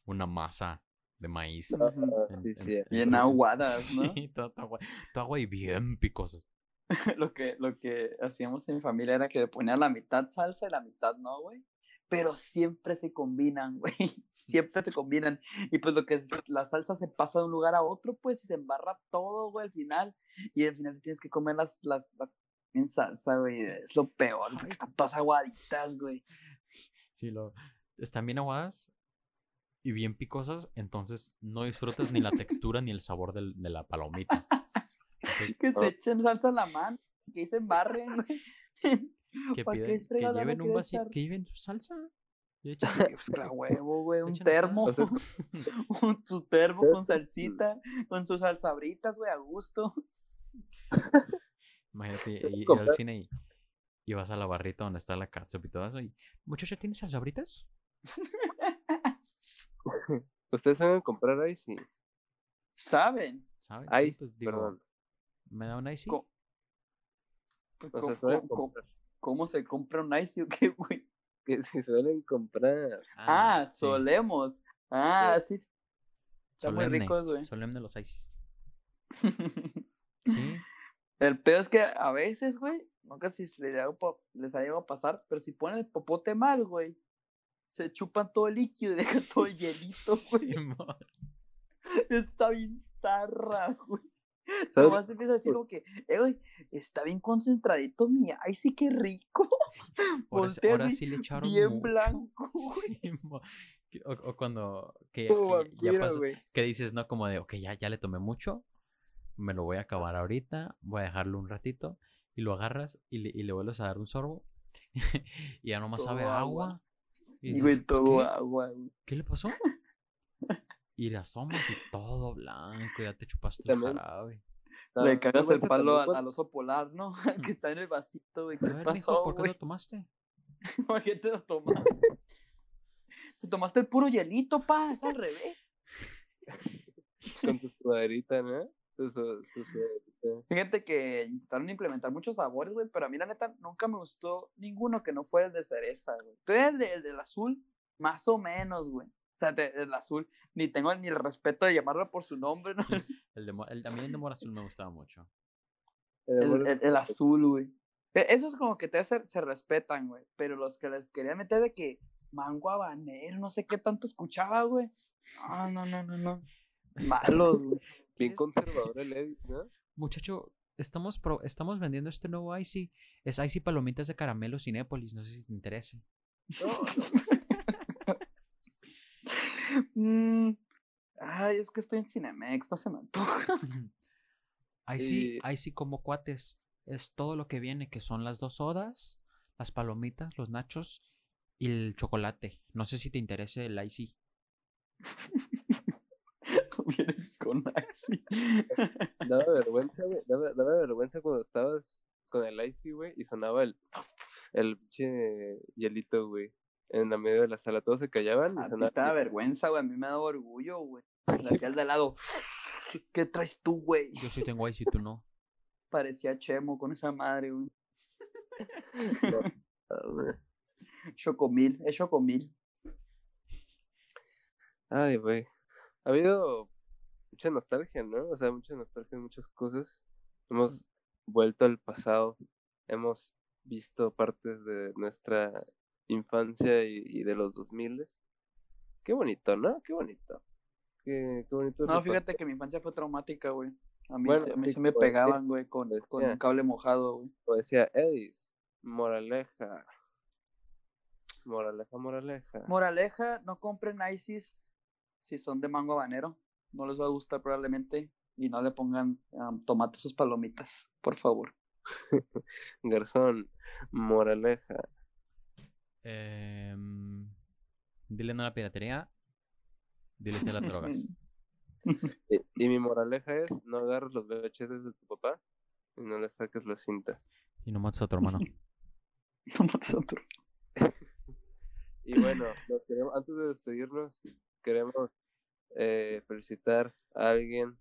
una masa de maíz. Ah, en- sí, sí. en Bien en- aguadas, ¿no? Sí, todo, todo agua, todo agua y bien picoso. lo que, lo que hacíamos en mi familia era que le ponía la mitad salsa y la mitad no, güey. Pero siempre se combinan, güey. Siempre se combinan. Y pues lo que es, la salsa se pasa de un lugar a otro, pues, y se embarra todo, güey, al final. Y al final tienes que comer las, las, las en salsa, güey. Es lo peor, porque están todas aguaditas, güey. Sí, lo... están bien aguadas y bien picosas, entonces no disfrutas ni la textura ni el sabor del- de la palomita. Entonces, Que se echen salsa a la mano, que se embarren, güey. que ¿Pa' qué piden, que lleven un vasito, que lleven su salsa. Y Pues huevo, güey, un termo. O sea, es un, su termo con Mm. salsita, con sus salsabritas, güey, a gusto. Imagínate Se ir, ir al cine y, y vas a la barrita donde está la catsup y todo eso. Y, muchacha, ¿tienes salsabritas? Ustedes saben comprar ahí, sí. ¿Saben? ¿Sabes? Ahí, sí, pues digo, perdón. ¿me da un icy? Co- O sea, ¿cómo, suelen cómo- cómo- comprar. Cómo se compra un ice o qué, güey? Que si suelen comprar. Ah, sí. solemos. Ah, sí. sí. Están muy ricos, güey. Solemne los ices. Sí. El pedo es que a veces, güey, nunca si se les, ha pa- les ha llegado a pasar, pero si ponen el popote mal, güey, se chupan todo el líquido y dejan todo el hielito, güey. Está bien zarra, güey. ¿Sabes? Nomás empieza a decir como que, eh, está bien concentradito mi ay, sí que rico. Ahora, sí- ahora sí le echaron bien mucho. blanco. Que- O, o cuando que, Como que ya pasó- que dices, no, como de, ok, ya, ya le tomé mucho, me lo voy a acabar ahorita, voy a dejarlo un ratito, y lo agarras y le, y le vuelves a dar un sorbo, y ya nomás sabe Todo a agua. agua. Y Y, dices, güey, todo ¿qué? agua, güey. ¿Qué le pasó? Y le asomas y todo blanco, ya te chupaste el También- jarabe. También Le cagas el palo al, oso polar, ¿no? que está en el vasito, güey. A ¿Qué ver, mijo, pasó, ¿por qué lo tomaste? ¿Por qué te lo tomaste? Te tomaste el puro hielito, pa, es al revés. con tu sudaderita, ¿no? Tu, su, su sudaderita. Fíjate que intentaron implementar muchos sabores, güey, pero a mí la neta nunca me gustó ninguno que no fuera el de cereza, güey. Tú el, de- el del azul, más o menos, güey. O sea, te- el azul, ni tengo ni el respeto de llamarlo por su nombre, ¿no? El de, mo- el, a mí el de mora azul me gustaba mucho. El azul, güey. E- Esos como que te se, se respetan, güey. Pero los que les quería meter de que mango habanero, no sé qué tanto escuchaba, güey. No, no, no, no, no. Malos, güey. Bien ¿Quieres- conservador el Edith, ¿no? Muchacho, estamos, pro- estamos vendiendo este nuevo Icy. Es Icy Palomitas de Caramelo Cinépolis, no sé si te interese. Mm, Ay, es que estoy en Cinemex, no se me antoja. Icy, Y- Icy como cuates. Es todo lo que viene, que son las dos sodas, las palomitas, los nachos y el chocolate. No sé si te interese el Icy. Vienes con Axi. Daba vergüenza, güey. Daba, daba vergüenza cuando estabas con el icy, güey, y sonaba el, el pinche hielito, güey. En la medio de la sala, todos se callaban y A te da vergüenza, güey. A mí me da orgullo, güey. Le hacía al de al lado. ¿Qué traes tú, güey? Yo sí tengo Icy, tú no. Parecía Chemo con esa madre, güey. Chocomil, es Chocomil. Ay, güey. Ha habido mucha nostalgia, ¿no? O sea, mucha nostalgia en muchas cosas. Hemos vuelto al pasado. Hemos visto partes de nuestra infancia y, y de los 2000. Qué bonito, ¿no? Qué bonito. Qué, qué bonito. No, fíjate que mi infancia fue traumática, güey. A mí, Bueno, se- a mí sí, se me pegaban, güey, con, con un cable mojado, güey. Como decía Edis, moraleja. Moraleja, moraleja. Moraleja, no compren ISIS si son de mango habanero. No les va a gustar probablemente. Y no le pongan am, tomate a sus palomitas, por favor. Garzón, moraleja. Em, dile no a la piratería. Dile sí a las drogas. Y, y mi moraleja es, no agarres los VHS de tu papá y no le saques la cinta. Y no mates a tu hermano. No mates a tu- Y bueno, nos queremos, antes de despedirnos, queremos eh, felicitar a alguien,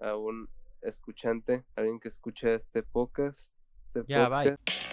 a un escuchante, alguien que escucha este podcast. Este Ya, bye. podcast.